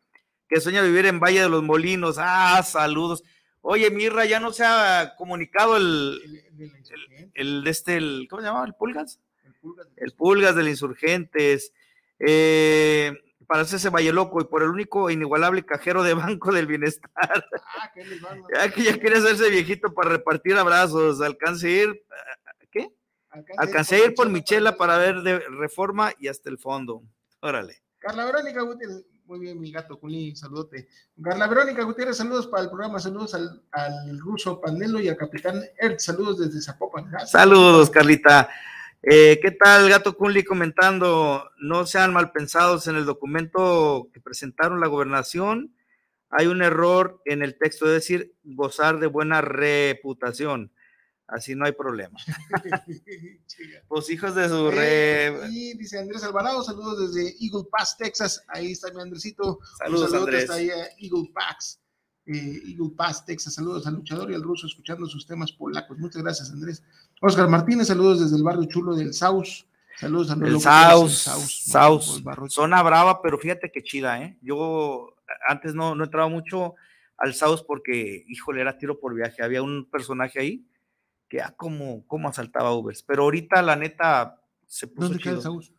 que sueña vivir en Valle de los Molinos. Ah, saludos. Oye, Mirra, ya no se ha comunicado el,
El, el, de
el este, el, ¿cómo se llama? ¿El Pulgas?
el pulgas de-
el Pulgas del Insurgentes, eh, para hacerse Valle Loco y por el único e inigualable cajero de Banco del Bienestar.
Ah, van,
Ya que ya quiere hacerse viejito para repartir abrazos, alcance a ir, ¿qué? Alcancé a ir por Michela para ver de reforma y hasta el fondo. Órale.
Carla Verónica Gutiérrez, muy bien, mi gato Culi, saludote. Carla Verónica Gutiérrez, saludos para el programa, saludos al, ruso Panelo y al capitán Ert, saludos desde Zapopan.
Saludos, Carlita. Eh, ¿Qué tal, Gato Kunli comentando? No sean mal pensados en el documento que presentaron la gobernación. Hay un error en el texto, es decir, gozar de buena reputación. Así no hay problema. Pues hijos de su
Eh,
re...
y dice Andrés Alvarado, saludos desde Eagle Pass, Texas. Ahí está mi Andresito.
Saludos,
Un saludote
Andrés.
ahí a Eagle Pass. eh, Eagle Pass, Texas. Saludos al luchador y al ruso escuchando sus temas polacos. Muchas gracias, Andrés. Oscar Martínez, saludos desde el barrio chulo del Saus. Saludos a los
Saus, zona brava, pero fíjate que chida, ¿eh? Yo antes no, no entraba mucho al Saus porque, híjole, era tiro por viaje. Había un personaje ahí que ah, como, como asaltaba Ubers. Pero ahorita, la neta, se puso
¿Dónde queda el. Saus?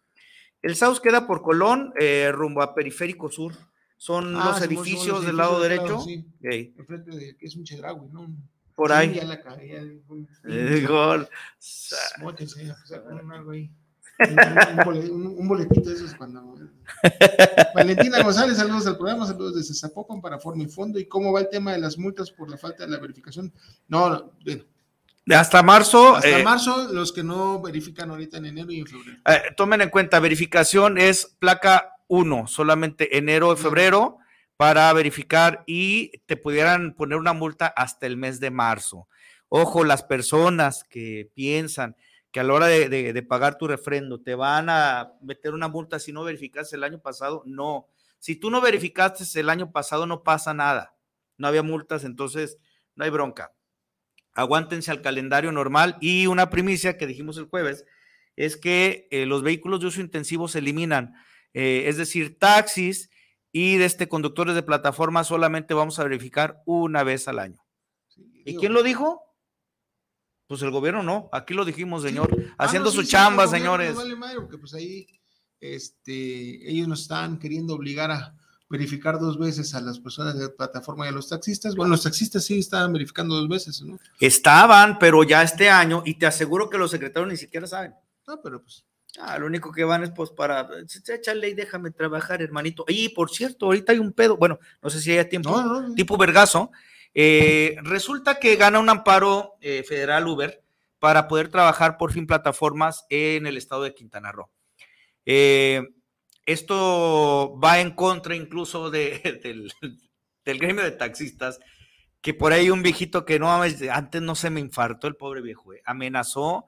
El Saus queda por Colón, eh, rumbo a Periférico Sur. Son
Ah,
los edificios del lado
edificios
derecho.
lado, sí. Enfrente de que es un chedraui, ¿no?
por
Sí,
ahí.
Ya la cagué,
Eh, gol.
Mótense, algo ahí. Un, un- un boletito de esos cuando. Valentina González, saludos al programa, saludos desde Zapopan para Forma y Fondo. ¿Y cómo va el tema de las multas por la falta de la verificación? No, no, bueno,
Hasta marzo.
hasta
eh,
marzo, los que no verifican ahorita en enero y en febrero.
Eh, tomen en cuenta, verificación es placa 1, solamente enero y febrero para verificar y te pudieran poner una multa hasta el mes de marzo. Ojo, las personas que piensan que a la hora de, de- de pagar tu refrendo te van a meter una multa si no verificaste el año pasado, no. Si tú no verificaste el año pasado, no pasa nada. No había multas, entonces no hay bronca. Aguántense al calendario normal y una primicia que dijimos el jueves es que eh, los vehículos de uso intensivo se eliminan, eh, es decir, taxis y de este conductores de plataforma solamente vamos a verificar una vez al año.
Sí,
¿Y quién lo dijo? Pues el gobierno no, aquí lo dijimos, señor,
ah,
haciendo
no,
su
sí,
chamba, señores.
vale madre, porque pues ahí este, ellos nos están queriendo obligar a verificar dos veces a las personas de plataforma y a los taxistas. Bueno, los taxistas sí estaban verificando dos veces, ¿no?
Estaban, pero ya este año, y te aseguro que los secretarios ni siquiera saben.
No, pero pues.
Ah, lo único que van es pues para, échale y déjame trabajar, hermanito. Y por cierto, ahorita hay un pedo, bueno, no sé si haya tiempo.
No, no, no.
tipo Vergazo, eh, resulta que gana un amparo eh, federal Uber para poder trabajar por fin plataformas en el estado de Quintana Roo. Eh, esto va en contra incluso de- del, del gremio de taxistas, que por ahí un viejito que no antes no se me infartó el pobre viejo, eh, amenazó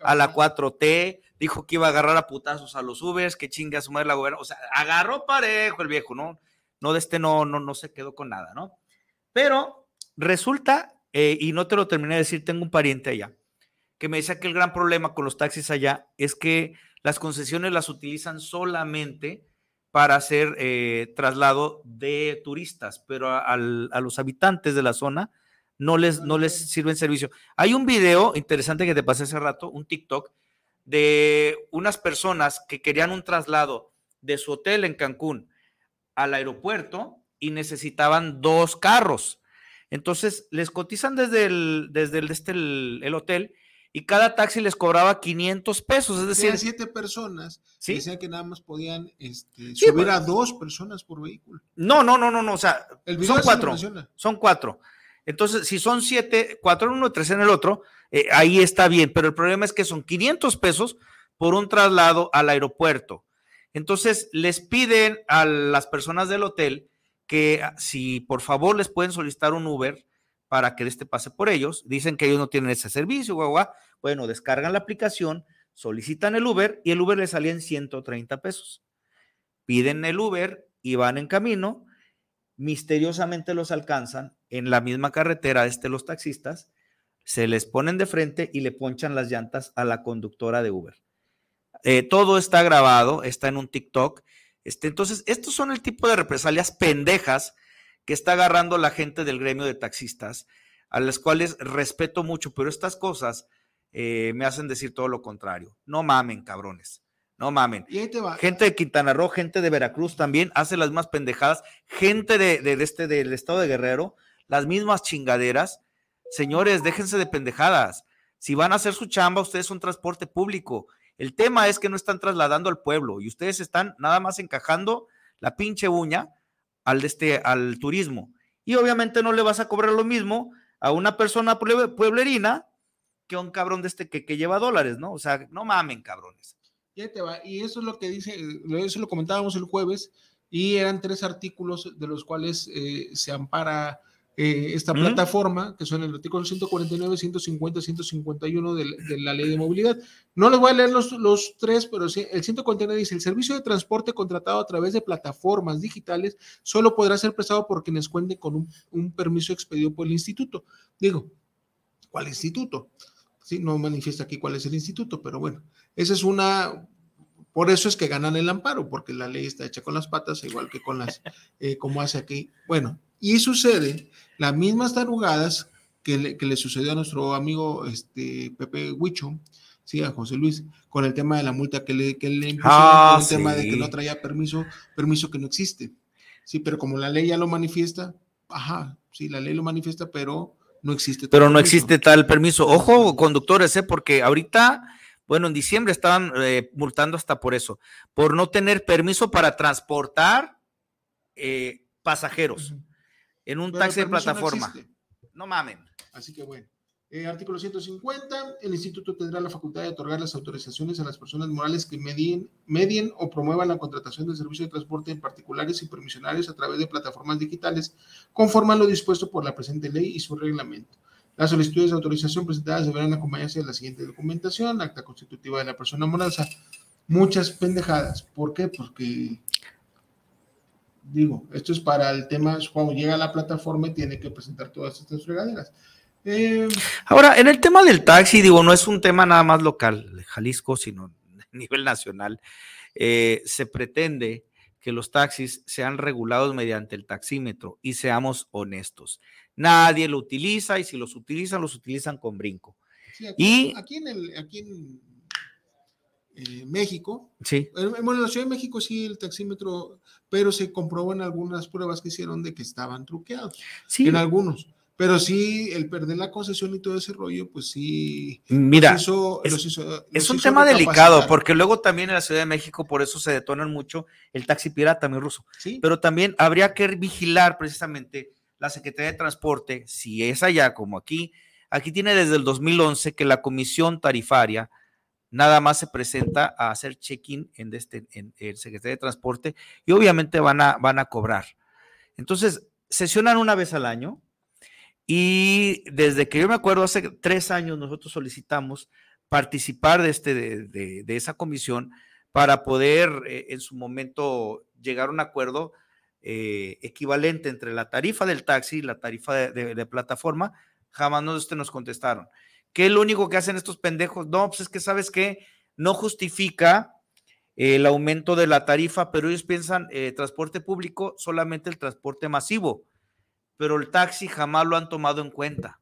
a la 4T, dijo que iba a agarrar a putazos a los Ubers, que chingue a su madre la gobierna, o sea, agarró parejo el viejo, ¿no? No de este no, no, no se quedó con nada, ¿no? Pero resulta, eh, y no te lo terminé de decir, tengo un pariente allá, que me decía que el gran problema con los taxis allá es que las concesiones las utilizan solamente para hacer eh, traslado de turistas, pero a, los habitantes de la zona no les, no les sirven servicio. Hay un video interesante que te pasé hace rato, un TikTok, de unas personas que querían un traslado de su hotel en Cancún al aeropuerto y necesitaban dos carros. Entonces les cotizan desde el, desde el, este, el hotel y cada taxi les cobraba 500 pesos, es decir...
siete personas, ¿sí? decían que nada más podían este, subir a dos personas por vehículo.
No, no, no, no, no, o sea, son cuatro, son cuatro. Entonces, si son siete, cuatro en uno, tres en el otro, eh, ahí está bien, pero el problema es que son 500 pesos por un traslado al aeropuerto. Entonces, les piden a las personas del hotel que ah, si por favor les pueden solicitar un Uber, para que este pase por ellos. Dicen que ellos no tienen ese servicio, guau, Bueno, descargan la aplicación, solicitan el Uber y el Uber les salía en 130 pesos. Piden el Uber y van en camino. Misteriosamente los alcanzan en la misma carretera, este los taxistas, se les ponen de frente y le ponchan las llantas a la conductora de Uber. Eh, todo está grabado, está en un TikTok. Este, entonces, estos son el tipo de represalias pendejas que está agarrando la gente del gremio de taxistas, a las cuales respeto mucho, pero estas cosas eh, me hacen decir todo lo contrario. No mamen, cabrones. No mamen. Gente de Quintana Roo, gente de Veracruz también hace las mismas pendejadas. Gente de, este, del estado de Guerrero, las mismas chingaderas. Señores, déjense de pendejadas. Si van a hacer su chamba, ustedes son transporte público. El tema es que no están trasladando al pueblo y ustedes están nada más encajando la pinche uña al, este, al turismo. Y obviamente no le vas a cobrar lo mismo a una persona pueblerina que a un cabrón de este que, que lleva dólares, ¿no? O sea, no mamen, cabrones.
Y eso es lo que dice, eso lo comentábamos el jueves, y eran tres artículos de los cuales eh, se ampara eh, esta plataforma, que son el artículo 149, 150, 151 de, de, la ley de movilidad. No les voy a leer los, los tres, pero sí, el 149 dice, el servicio de transporte contratado a través de plataformas digitales solo podrá ser prestado por quienes cuenten con un, un permiso expedido por el instituto. Digo, ¿cuál instituto? Sí, no manifiesta aquí cuál es el instituto, pero bueno, esa es una, por eso es que ganan el amparo, porque la ley está hecha con las patas, igual que con las, eh, como hace aquí. Bueno, y sucede las mismas tarugadas que le, que le sucedió a nuestro amigo este, Pepe Huicho, sí, a José Luis, con el tema de la multa que le, que le impuso,
ah,
el tema de que no traía permiso, permiso que no existe. Sí, pero como la ley ya lo manifiesta, ajá, sí, la ley lo manifiesta, pero no existe.
Pero no existe tal permiso. Ojo, conductores, ¿eh? porque ahorita, bueno, en diciembre estaban eh, multando hasta por eso, por no tener permiso para transportar eh, pasajeros en un taxi de plataforma. No, mamen.
Así que bueno. Eh, artículo 150. El instituto tendrá la facultad de otorgar las autorizaciones a las personas morales que medien, medien o promuevan la contratación de servicio de transporte en particulares y permisionarios a través de plataformas digitales, conforme a lo dispuesto por la presente ley y su reglamento. Las solicitudes de autorización presentadas deberán acompañarse de la siguiente documentación, acta constitutiva de la persona moral, o sea, muchas pendejadas. ¿Por qué? Porque digo, esto es para el tema, cuando llega a la plataforma y tiene que presentar todas estas fregaderas.
Eh, Ahora, en el tema del taxi, digo, no es un tema nada más local de Jalisco, sino a nivel nacional. Eh, se pretende que los taxis sean regulados mediante el taxímetro y seamos honestos. Nadie lo utiliza y si los utilizan, los utilizan con brinco.
y aquí en, el, aquí en eh, México.
Sí.
Bueno, en la Ciudad de México sí el taxímetro, pero se comprobó en algunas pruebas que hicieron de que estaban truqueados.
Sí.
En algunos. Pero sí, el perder la concesión y todo ese rollo, pues sí.
Mira, es, un tema delicado, porque luego también en la Ciudad de México, por eso se detonan mucho el taxi pirata, mi ruso.
¿Sí?
Pero también habría que vigilar precisamente la Secretaría de Transporte, si es allá como aquí. Aquí tiene desde el 2011 que la Comisión Tarifaria nada más se presenta a hacer check-in en, este, en el Secretaría de Transporte y obviamente van a, van a cobrar. Entonces, sesionan una vez al año Y desde que yo me acuerdo, hace tres años nosotros solicitamos participar de, este, de, de, esa comisión para poder eh, en su momento llegar a un acuerdo eh, equivalente entre la tarifa del taxi y la tarifa de, de plataforma. Jamás nos, este, nos contestaron. ¿Qué es lo único que hacen estos pendejos? No, pues es que sabes que no justifica el aumento de la tarifa, pero ellos piensan eh, transporte público, solamente el transporte masivo, pero el taxi jamás lo han tomado en cuenta.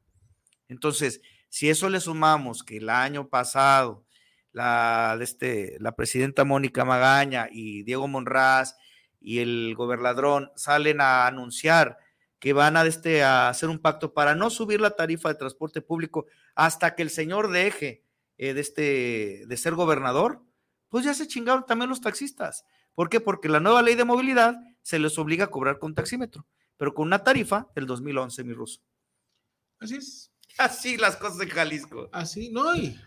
Entonces, si eso le sumamos que el año pasado la, este, la presidenta Mónica Magaña y Diego Monraz y el gobernador salen a anunciar que van a, este, a hacer un pacto para no subir la tarifa de transporte público hasta que el señor deje eh, de, este, de ser gobernador, pues ya se chingaron también los taxistas. ¿Por qué? Porque la nueva ley de movilidad se les obliga a cobrar con taxímetro, pero con una tarifa del 2011, mi ruso.
Así es.
Así las cosas en Jalisco.
Así, no, y.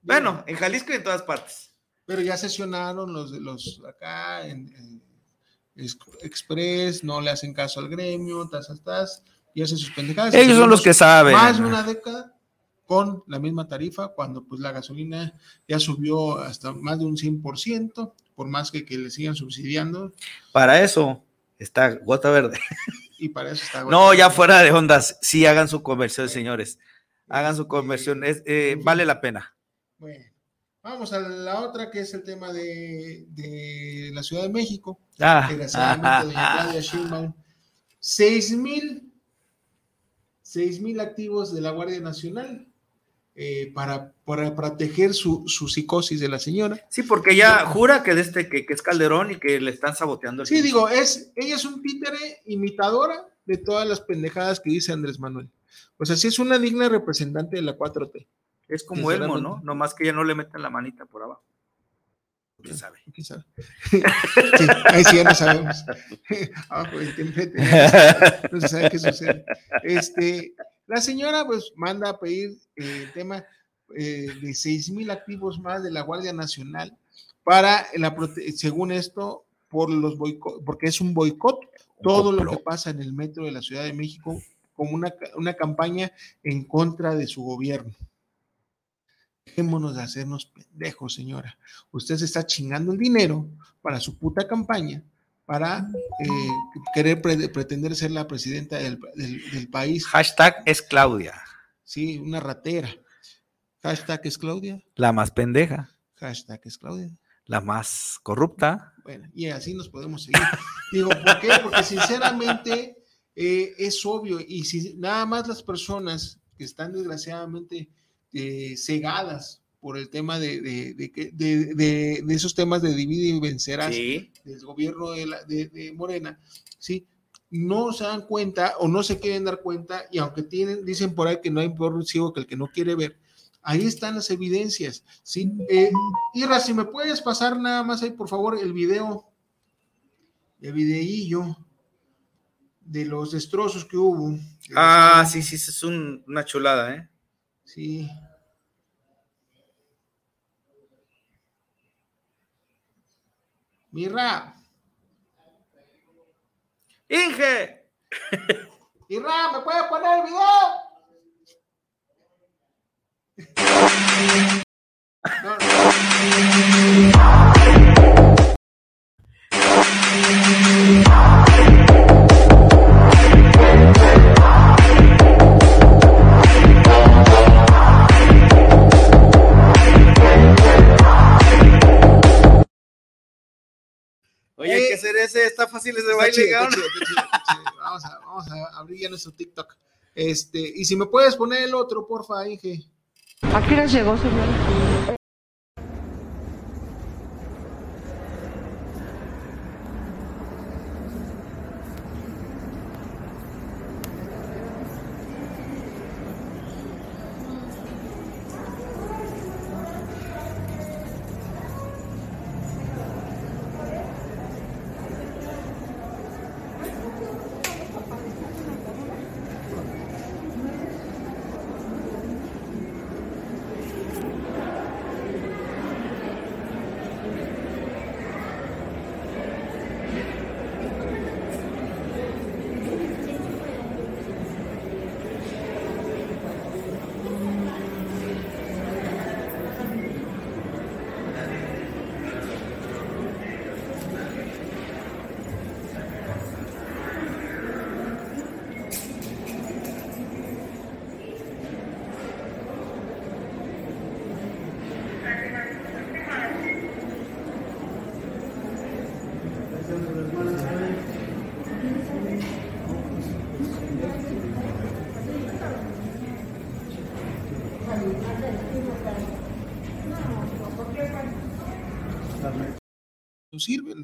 Bueno, en Jalisco y en todas partes.
Pero ya sesionaron los de los acá en, en Express, no le hacen caso al gremio, tas, tas, y hacen sus pendejadas.
Ellos son los que saben.
Más de una década con la misma tarifa, cuando pues la gasolina ya subió hasta más de un 100%, por más que, que le sigan subsidiando.
Para eso está Gota Verde.
Y para eso está Gota
No,
Verde.
ya fuera de ondas, sí hagan su conversión, señores. Hagan su conversión, es, eh, vale la pena.
Bueno, vamos a la otra que es el tema de, de la Ciudad de México.
Ah,
Desgraciadamente, doña Claudia Sheinbaum, seis mil, seis mil activos de la Guardia Nacional eh, para, para proteger su, su psicosis de la señora.
Sí, porque ella jura que, de este, que, que es Calderón y que le están saboteando. el
Sí, digo, es, ella es un títere imitadora de todas las pendejadas que dice Andrés Manuel. O sea, sí es una digna representante de la 4T.
Es como Elmo, ¿no? Nomás que ella no le meten la manita por abajo. ¿Quién sabe?
¿Quién sabe? Sí, ahí sí ya no sabemos. Abajo del templete. No se sabe qué sucede. Este, la señora pues manda a pedir eh, el tema eh, de 6 mil activos más de la Guardia Nacional para la según esto por los boicot, porque es un boicot todo lo que pasa en el metro de la Ciudad de México como una, una campaña en contra de su gobierno. Dejémonos de hacernos pendejos, señora. Usted se está chingando el dinero para su puta campaña, para eh, querer pre- pretender ser la presidenta del, del- del país.
Hashtag es Claudia,
Sí, una ratera. Hashtag es Claudia.
la más pendeja,
Hashtag es Claudia.
la más corrupta.
Bueno, y así nos podemos seguir. Digo, ¿por qué? Porque sinceramente eh, es obvio y si nada más las personas que están desgraciadamente eh, cegadas por el tema de, de, de esos temas de divide y vencerás
Sí.
del gobierno de, la- de- de Morena, ¿sí? No se dan cuenta o no se quieren dar cuenta y aunque tienen, dicen por ahí que no hay peor ciego que el que no quiere ver, ahí están las evidencias, ¿sí? Eh, Irra, si me puedes pasar nada más ahí, por favor, el video, el videillo de los destrozos que hubo.
Ah, sí, sí, es un- una chulada, ¿eh?
Sí. Mirra,
Inge,
Irra, ¿me puedes poner el video?
ese, está fácil ese
Está
baile,
chido, está
cabrón.
chido, está chido, está chido. Vamos a, vamos a abrir ya nuestro TikTok. Este, y si me puedes poner el otro, porfa, Inge.
¿A qué hora llegó, señor?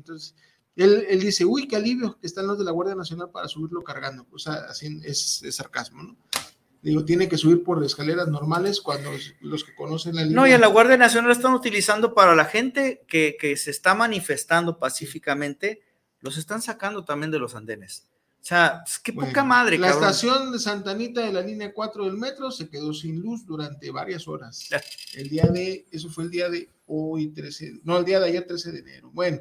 Entonces, él, él, dice, uy, qué alivio que están los de la Guardia Nacional para subirlo cargando. O sea, así es, es sarcasmo, ¿no? Digo, tiene que subir por escaleras normales cuando los que conocen la línea.
No, y a la Guardia Nacional están utilizando para la gente que, que se está manifestando pacíficamente, los están sacando también de los andenes. O sea, es que poca madre.
La cabrón. estación de Santa Anita de la línea 4 del metro se quedó sin luz durante varias horas. El día de, eso fue el día de hoy 13, no, el día de ayer 13 de enero. Bueno,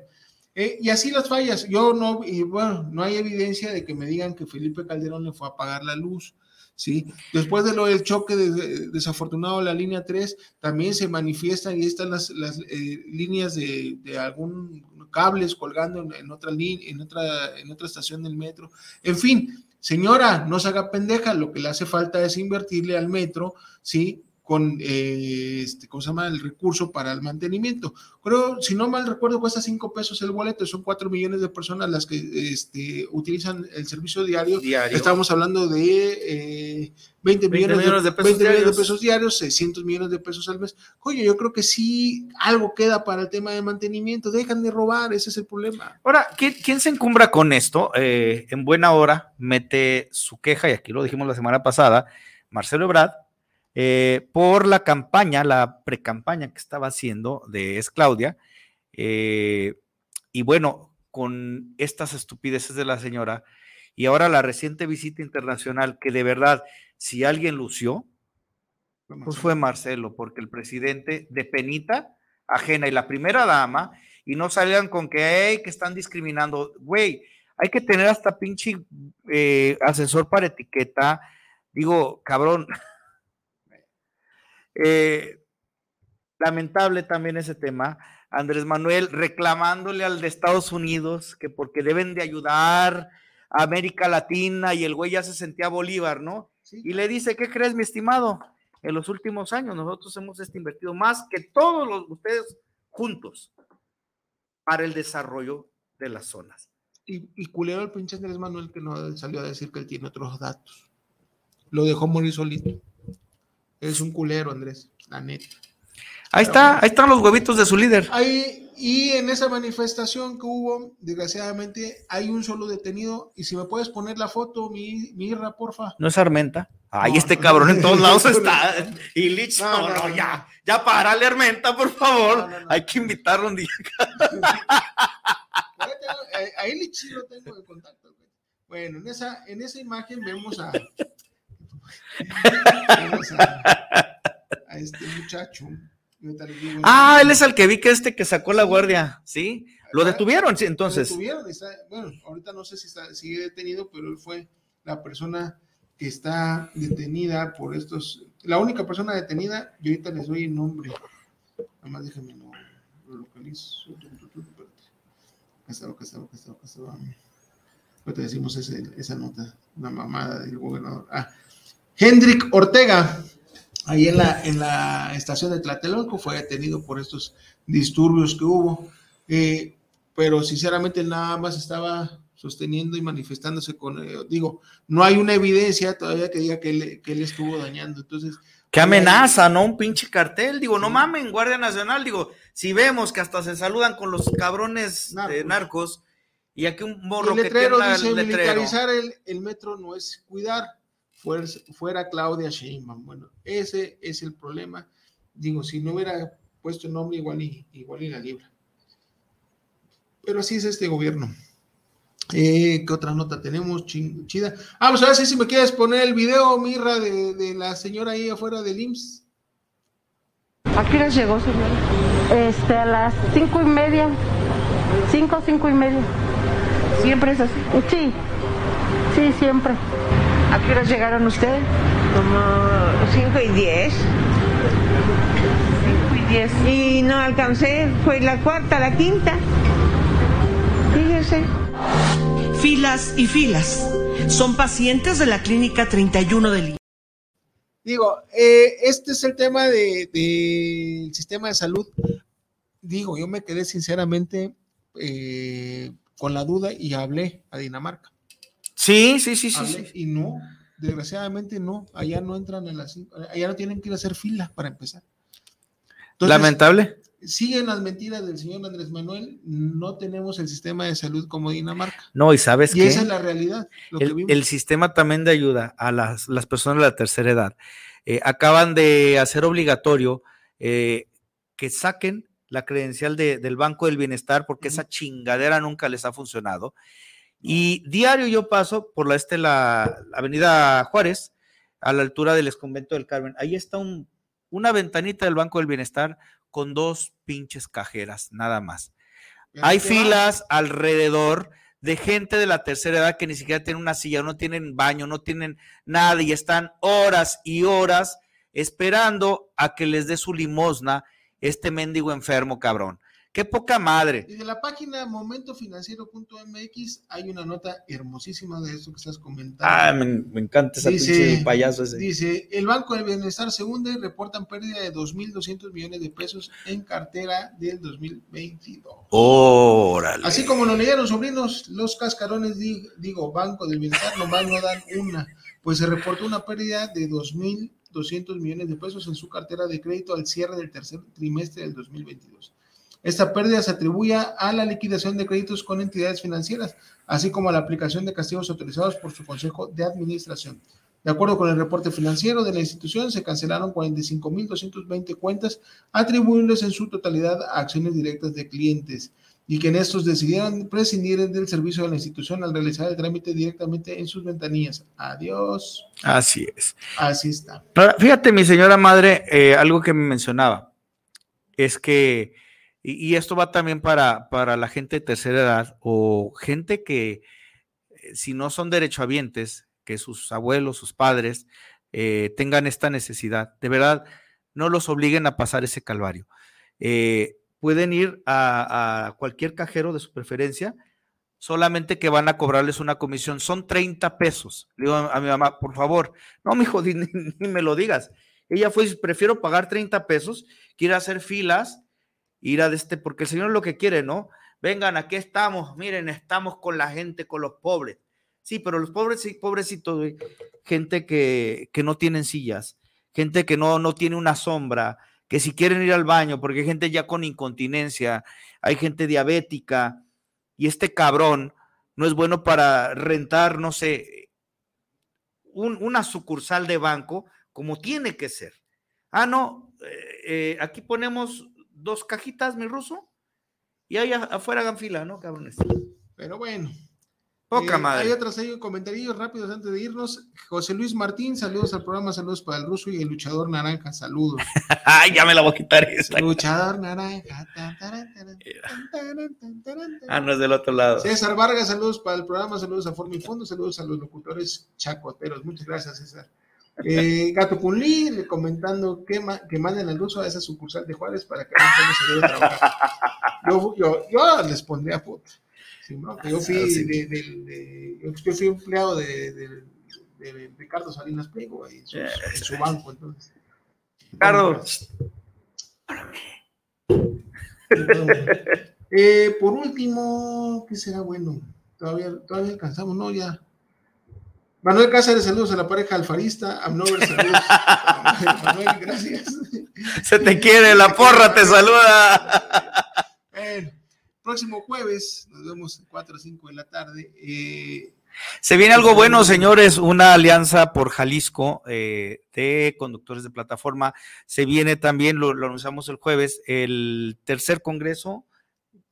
eh, y así las fallas. Yo no, y bueno, no hay evidencia de que me digan que Felipe Calderón le fue a apagar la luz. ¿sí? Después de lo del choque de, desafortunado de la línea 3, también se manifiestan y están las, las eh, líneas de, de, algún cables colgando en, otra línea, en otra, en otra estación del metro. En fin, señora, no se haga pendeja, lo que le hace falta es invertirle al metro, ¿sí? Con, eh, este, ¿cómo se llama? El recurso para el mantenimiento. Creo, si no mal recuerdo, cuesta cinco pesos el boleto, son cuatro millones de personas las que este, utilizan el servicio diario.
diario.
Estamos hablando de eh, 20, 20, millones, millones de, de, pesos 20 millones de pesos diarios, 600 millones de pesos al mes. Oye, yo creo que sí algo queda para el tema de mantenimiento, dejan de robar, ese es el problema.
Ahora, ¿quién, quién se encumbra con esto? Eh, en buena hora mete su queja, y aquí lo dijimos la semana pasada, Marcelo Ebrard, eh, por la campaña, la precampaña que estaba haciendo de Es Claudia. Eh, y bueno, con estas estupideces de la señora y ahora la reciente visita internacional, que de verdad, si alguien lució, pues fue Marcelo, porque el presidente de penita ajena y la primera dama, y no salgan con que, hey, que están discriminando, güey, hay que tener hasta pinche eh, asesor para etiqueta, digo, cabrón, eh, lamentable también ese tema. Andrés Manuel reclamándole al de Estados Unidos que porque deben de ayudar a América Latina y el güey ya se sentía Bolívar, ¿no? Sí. Y le dice, ¿qué crees, mi estimado? En los últimos años nosotros hemos este, invertido más que todos los, ustedes juntos para el desarrollo de las zonas.
Y, y culero el pinche Andrés Manuel que no salió a decir que él tiene otros datos. Lo dejó morir solito. Es un culero, Andrés, la neta.
Ahí está, ahí están los huevitos de su líder.
Ahí, y en esa manifestación que hubo, desgraciadamente, hay un solo detenido. Y si me puedes poner la foto, mi, mi Irra, porfa.
No es Armenta. Ay, no, este cabrón en todos lados está. Y Lich, no, no, ya, ya párale, Armenta, por favor. Hay que invitarlo un día.
Ahí Lich lo tengo de contacto. Bueno, en esa, en esa imagen vemos a, a, a, este muchacho.
Ah, él es el que vi que este que sacó la guardia, ¿sí? Lo detuvieron, sí, entonces.
Lo detuvieron, está, bueno, ahorita no sé si está, sigue detenido, pero él fue la persona que está detenida por estos, la única persona detenida, y ahorita les doy el nombre. Nada más déjenme lo, lo localizo. Acá está, acá está, acá está, acá está. Ahorita decimos ese, esa nota, una mamada del gobernador. Ah, Hendrik Ortega, ahí en la, en la estación de Tlatelolco, fue detenido por estos disturbios que hubo. Eh, pero sinceramente nada más estaba sosteniendo y manifestándose con, eh, digo, no hay una evidencia todavía que diga que él, que él estuvo dañando. Entonces,
Qué amenaza, ¿no? Un pinche cartel. Digo, no mamen, Guardia Nacional. Digo, si vemos que hasta se saludan con los cabrones narcos, eh, narcos y aquí un morro
el letrero que dice, el letrero. militarizar el, el metro no es cuidar fuera, Claudia Sheinbaum. Bueno, ese es el problema. Digo, si no hubiera puesto el nombre, igual y, igual y la libra. Pero así es este gobierno. Eh, ¿Qué otra nota tenemos? Chida. Ah, pues a ver si me quieres poner el video, Mirra, de, de la señora ahí afuera del IMSS.
¿A qué hora llegó, señora?
Este, a las cinco y media. Cinco, cinco y media.
¿Siempre es así?
Sí, sí, siempre.
¿A qué hora llegaron ustedes?
Como 5 y 10.
5 y 10.
Y no alcancé, fue la cuarta, la quinta. Fíjese.
Filas y filas. Son pacientes de la clínica 31 del
Digo, eh, este es el tema del de, de sistema de salud. Digo, yo me quedé sinceramente eh, con la duda y hablé a Dinamarca.
Sí, sí, sí, sí, sí.
Y no, desgraciadamente no, allá no entran en las, allá no tienen que ir a hacer fila para empezar.
Entonces, Lamentable.
siguen las mentiras del señor Andrés Manuel, no tenemos el sistema de salud como Dinamarca.
No, y sabes
Y
qué?
esa es la realidad. Lo que
el,
vimos.
el sistema también de ayuda a las, las personas de la tercera edad. Eh, acaban de hacer obligatorio eh, que saquen la credencial de- del Banco del Bienestar porque esa chingadera nunca les ha funcionado. Y diario yo paso por la, este, la, la avenida Juárez, a la altura del exconvento del Carmen. Ahí está un, una ventanita del Banco del Bienestar con dos pinches cajeras, nada más. Hay filas alrededor de gente de la tercera edad que ni siquiera tienen una silla, no tienen baño, no tienen nada y están horas y horas esperando a que les dé su limosna este mendigo enfermo, cabrón. Qué poca madre.
Y de la página momentofinanciero.mx hay una nota hermosísima de eso que estás comentando.
Ah, me, me encanta ese pinche payaso ese.
Dice, el Banco del Bienestar se hunde y reportan pérdida de 2.200 millones de pesos en cartera del 2022.
Órale.
Así como lo leyeron sobrinos, los cascarones, di- digo, Banco del Bienestar nomás no dan una, pues se reportó una pérdida de 2.200 millones de pesos en su cartera de crédito al cierre del tercer trimestre del 2022. Esta pérdida se atribuye a la liquidación de créditos con entidades financieras, así como a la aplicación de castigos autorizados por su Consejo de Administración. De acuerdo con el reporte financiero de la institución, se cancelaron 45.220 cuentas atribuibles en su totalidad a acciones directas de clientes y que en estos decidieron prescindir del servicio de la institución al realizar el trámite directamente en sus ventanillas. Adiós.
Así es.
Así está.
Fíjate, mi señora madre, eh, algo que me mencionaba es que, y, y esto va también para, para la gente de tercera edad o gente que, eh, si no son derechohabientes, que sus abuelos, sus padres eh, tengan esta necesidad. De verdad, no los obliguen a pasar ese calvario. Eh, pueden ir a, cualquier cajero de su preferencia, solamente que van a cobrarles una comisión. Son 30 pesos. Le digo a mi mamá, por favor, no, mijo, ni, ni- ni me lo digas. Ella fue, prefiero pagar 30 pesos a hacer filas, ir a de este, porque el Señor lo que quiere, ¿no? Vengan, aquí estamos, miren, estamos con la gente, con los pobres. Sí, pero los pobres, pobrecitos, gente que, que no tienen sillas, gente que no, no tiene una sombra, que si quieren ir al baño, porque hay gente ya con incontinencia, hay gente diabética, y este cabrón no es bueno para rentar, no sé, un- una sucursal de banco como tiene que ser. Ah, no, eh, eh, aquí ponemos dos cajitas, mi ruso, y ahí afuera hagan fila, ¿no, cabrones?
Pero bueno.
Poca
Eh,
madre.
Hay otros hay comentarios rápidos antes de irnos. José Luis Martín, saludos al programa, saludos para el ruso y el luchador naranja, saludos.
Ay, ya me la voy a quitar esta.
luchador naranja. tan, taran, taran, tan, taran, tan, taran,
Ah, no es del otro lado.
César Vargas, saludos para el programa, saludos a Forma y Fondo, saludos a los locutores chacoteros. Muchas gracias, César. Eh, Gato Punli le comentando que, ma- que manden al ruso a esa sucursal de Juárez para que no se debe trabajar. Yo, yo, yo les pondría puta. Sí, ¿no? Que yo fui
Ah, sí.
de, de- de- yo- fui empleado de, Ricardo Salinas Pliego ahí en su, en su banco, entonces.
Ricardo.
Eh, por último, ¿qué será bueno? Todavía, todavía alcanzamos, ¿no? Ya. Manuel Cáceres, saludos a la pareja alfarista. Amnover, saludos. Manuel, gracias.
Se te quiere, la porra te saluda.
Bueno, próximo jueves, nos vemos a 4 o 5 de la tarde. Eh,
Se viene algo bueno, señores, una alianza por Jalisco eh, de conductores de plataforma. Se viene también, lo, lo anunciamos el jueves, el tercer Congreso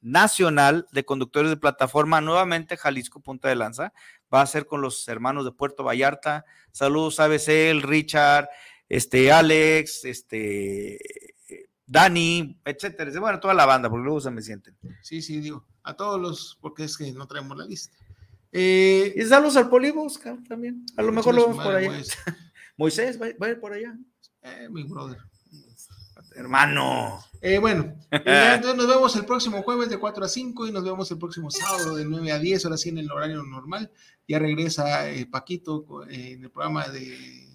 Nacional de Conductores de Plataforma, nuevamente Jalisco Punta de Lanza. Va a ser con los hermanos de Puerto Vallarta. Saludos, ABC, Richard, este, Alex, este, Dani, etcétera. Bueno, toda la banda, porque luego se me sienten.
sí, sí, digo, a todos los, porque es que no traemos la lista. Eh,
Y saludos al Polibos, también. A lo mejor lo vemos por allá.
pues,
Moisés, va, va a ir por allá.
eh, mi brother.
Hermano.
Eh, bueno, ya, entonces nos vemos el próximo jueves de 4 a 5 y nos vemos el próximo sábado de 9 a 10, ahora sí en el horario normal. Ya regresa eh, Paquito eh, en el programa de,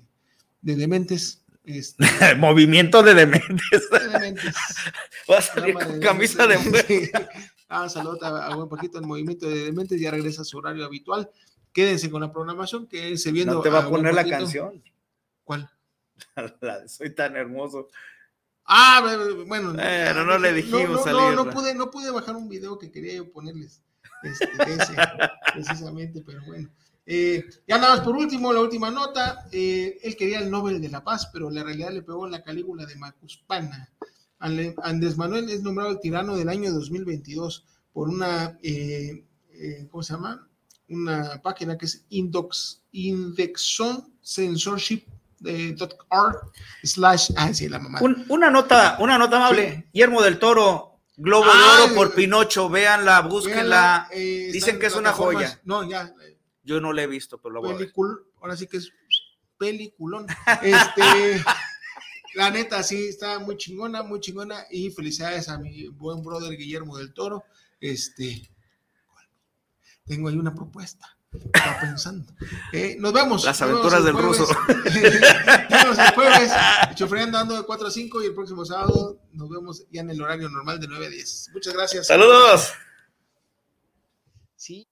de Dementes. Este,
Movimiento de dementes.
de Dementes.
Va a salir con
de
camisa de
Dementes.
mujer.
Ah, saludos a, a buen Paquito en Movimiento de Dementes, ya regresa a su horario habitual. Quédense con la programación que se viendo.
No te va a poner la canción.
¿Cuál?
La de Soy tan hermoso.
Ah, bueno.
Pero no le dijimos
no, no, no, pude, no pude bajar un video que quería yo ponerles este, ese, precisamente, pero bueno. Eh, ya nada más por último, la última nota. Eh, él quería el Nobel de la Paz, pero la realidad le pegó en la Calígula de Macuspana. Andrés Manuel es nombrado el tirano del año 2022 por una, eh, ¿cómo se llama? Una página que es Indox, Indexon Censorship slash ah, sí, la mamá.
una nota, una nota amable. Guillermo del Toro, Globo de Oro por Pinocho, véanla, búsquenla. Dicen que es una joya.
No, ya,
yo no la he visto, pero la voy a ver.
Ahora sí que es peliculón. Este, la neta, sí, está muy chingona, muy chingona. Y felicidades a mi buen brother Guillermo del Toro. Este, tengo ahí una propuesta. Estaba pensando. Eh, nos vemos.
Las aventuras del ruso.
nos vemos el jueves. Chofreando ando de 4 a 5 y el próximo sábado nos vemos ya en el horario normal de 9 a 10. Muchas gracias.
Saludos.
Sí.